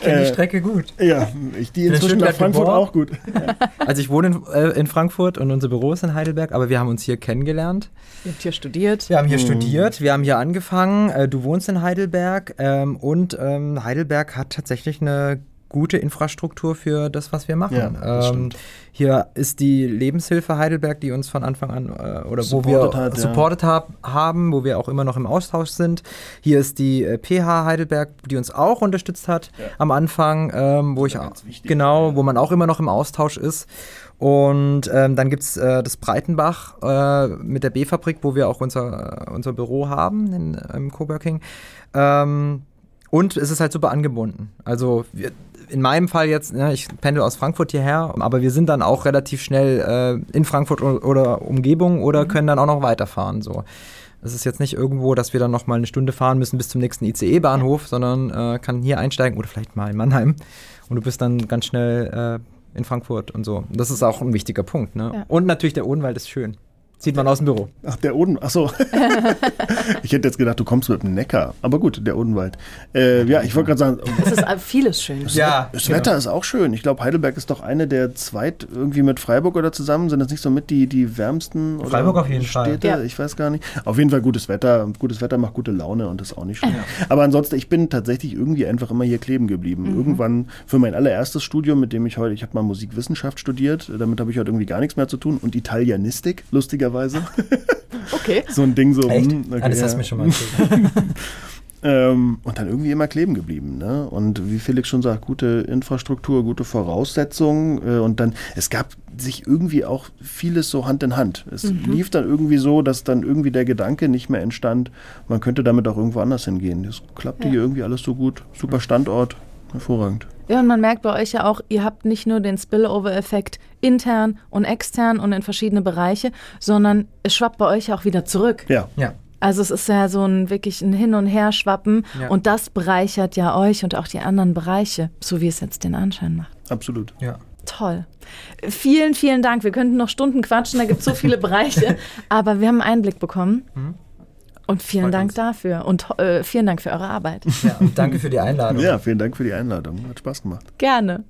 S3: Ich kenne
S2: Äh,
S3: die Strecke gut.
S2: Ja, ich die
S3: in
S2: inzwischen nach Frankfurt
S3: geboren.
S2: auch gut. [LAUGHS]
S3: Also ich wohne in, äh, in Frankfurt und unser Büro ist in Heidelberg, aber wir haben uns hier kennengelernt.
S1: Ihr habt hier studiert.
S3: Wir haben hier
S2: Mhm.
S3: studiert, wir haben hier angefangen. Äh, du wohnst in Heidelberg ähm, und ähm, Heidelberg hat tatsächlich eine gute Infrastruktur für das, was wir machen.
S2: Ja,
S3: ähm, hier ist die Lebenshilfe Heidelberg, die uns von Anfang an äh, oder wo
S2: Supported
S3: wir
S2: hat, ja.
S3: supported hab, haben, wo wir auch immer noch im Austausch sind. Hier ist die äh, PH Heidelberg, die uns auch unterstützt hat am Anfang, ähm, wo ich
S2: ja
S3: auch,
S2: wichtig.
S3: genau, wo man auch immer noch im Austausch ist. Und ähm, dann gibt es äh, das Breitenbach äh, mit der B-Fabrik, wo wir auch unser, unser Büro haben in, im Coworking. Ähm, und es ist halt super angebunden. Also wir, in meinem Fall jetzt, ja, ich pendel aus Frankfurt hierher, aber wir sind dann auch relativ schnell äh, in Frankfurt oder Umgebung oder können dann auch noch weiterfahren. So. Es ist jetzt nicht irgendwo, dass wir dann noch mal eine Stunde fahren müssen bis zum nächsten ICE-Bahnhof, sondern äh, kann hier einsteigen oder vielleicht mal in Mannheim. Und du bist dann ganz schnell äh, in Frankfurt und so. Das ist auch ein wichtiger Punkt. Ne?
S1: Ja.
S3: Und natürlich der Odenwald ist schön. Sieht man aus dem Büro.
S2: Ach, der Oden. Ach so. [LAUGHS] ich hätte jetzt gedacht, du kommst mit dem Neckar. Aber gut, der Odenwald. Äh, ja, ich wollte gerade sagen,
S1: Es ist vieles schön.
S3: Ja,
S2: das Wetter ist auch schön. Ich glaube, Heidelberg ist doch eine der zweit irgendwie mit Freiburg oder zusammen. Sind das nicht so mit die, die wärmsten oder
S3: Freiburg auf jeden Fall.
S2: Städte?
S1: Ja.
S2: Ich weiß gar nicht. Auf jeden Fall gutes Wetter. Gutes Wetter macht gute Laune und das ist auch nicht schlimm. Aber ansonsten, ich bin tatsächlich irgendwie einfach immer hier kleben geblieben. Irgendwann für mein allererstes Studium, mit dem ich heute, ich habe mal Musikwissenschaft studiert. Damit habe ich heute irgendwie gar nichts mehr zu tun. Und Italianistik, lustigerweise. [LAUGHS]
S1: Okay.
S2: so ein Ding so.
S3: Echt?
S2: hm, okay,
S3: ah, das hast
S2: ja.
S3: du mir schon mal erzählt. [LAUGHS]
S2: Ähm, und dann irgendwie immer kleben geblieben. Ne? Und wie Felix schon sagt, gute Infrastruktur, gute Voraussetzungen. Äh, und dann, es gab sich irgendwie auch vieles so Hand in Hand. Es lief dann irgendwie so, dass dann irgendwie der Gedanke nicht mehr entstand, man könnte damit auch irgendwo anders hingehen. Das klappte
S1: Ja.
S2: hier irgendwie alles so gut. Super Standort, hervorragend.
S1: Ja, und man merkt bei euch ja auch, ihr habt nicht nur den Spillover-Effekt intern und extern und in verschiedene Bereiche, sondern es schwappt bei euch ja auch wieder zurück.
S2: Ja,
S3: ja.
S1: Also es ist ja so ein wirklich ein Hin- und Herschwappen
S3: Ja.
S1: und das bereichert ja euch und auch die anderen Bereiche, so wie es jetzt den Anschein macht.
S2: absolut.
S3: ja.
S1: Toll. Vielen, vielen Dank. Wir könnten noch Stunden quatschen, da gibt es so viele Bereiche, [LAUGHS] aber wir haben einen Einblick bekommen. Und vielen
S3: Freut
S1: Dank
S3: uns.
S1: dafür und äh, vielen Dank für eure Arbeit.
S3: ja. Und danke für die Einladung.
S2: Ja, vielen Dank für die Einladung. Hat Spaß gemacht.
S1: Gerne.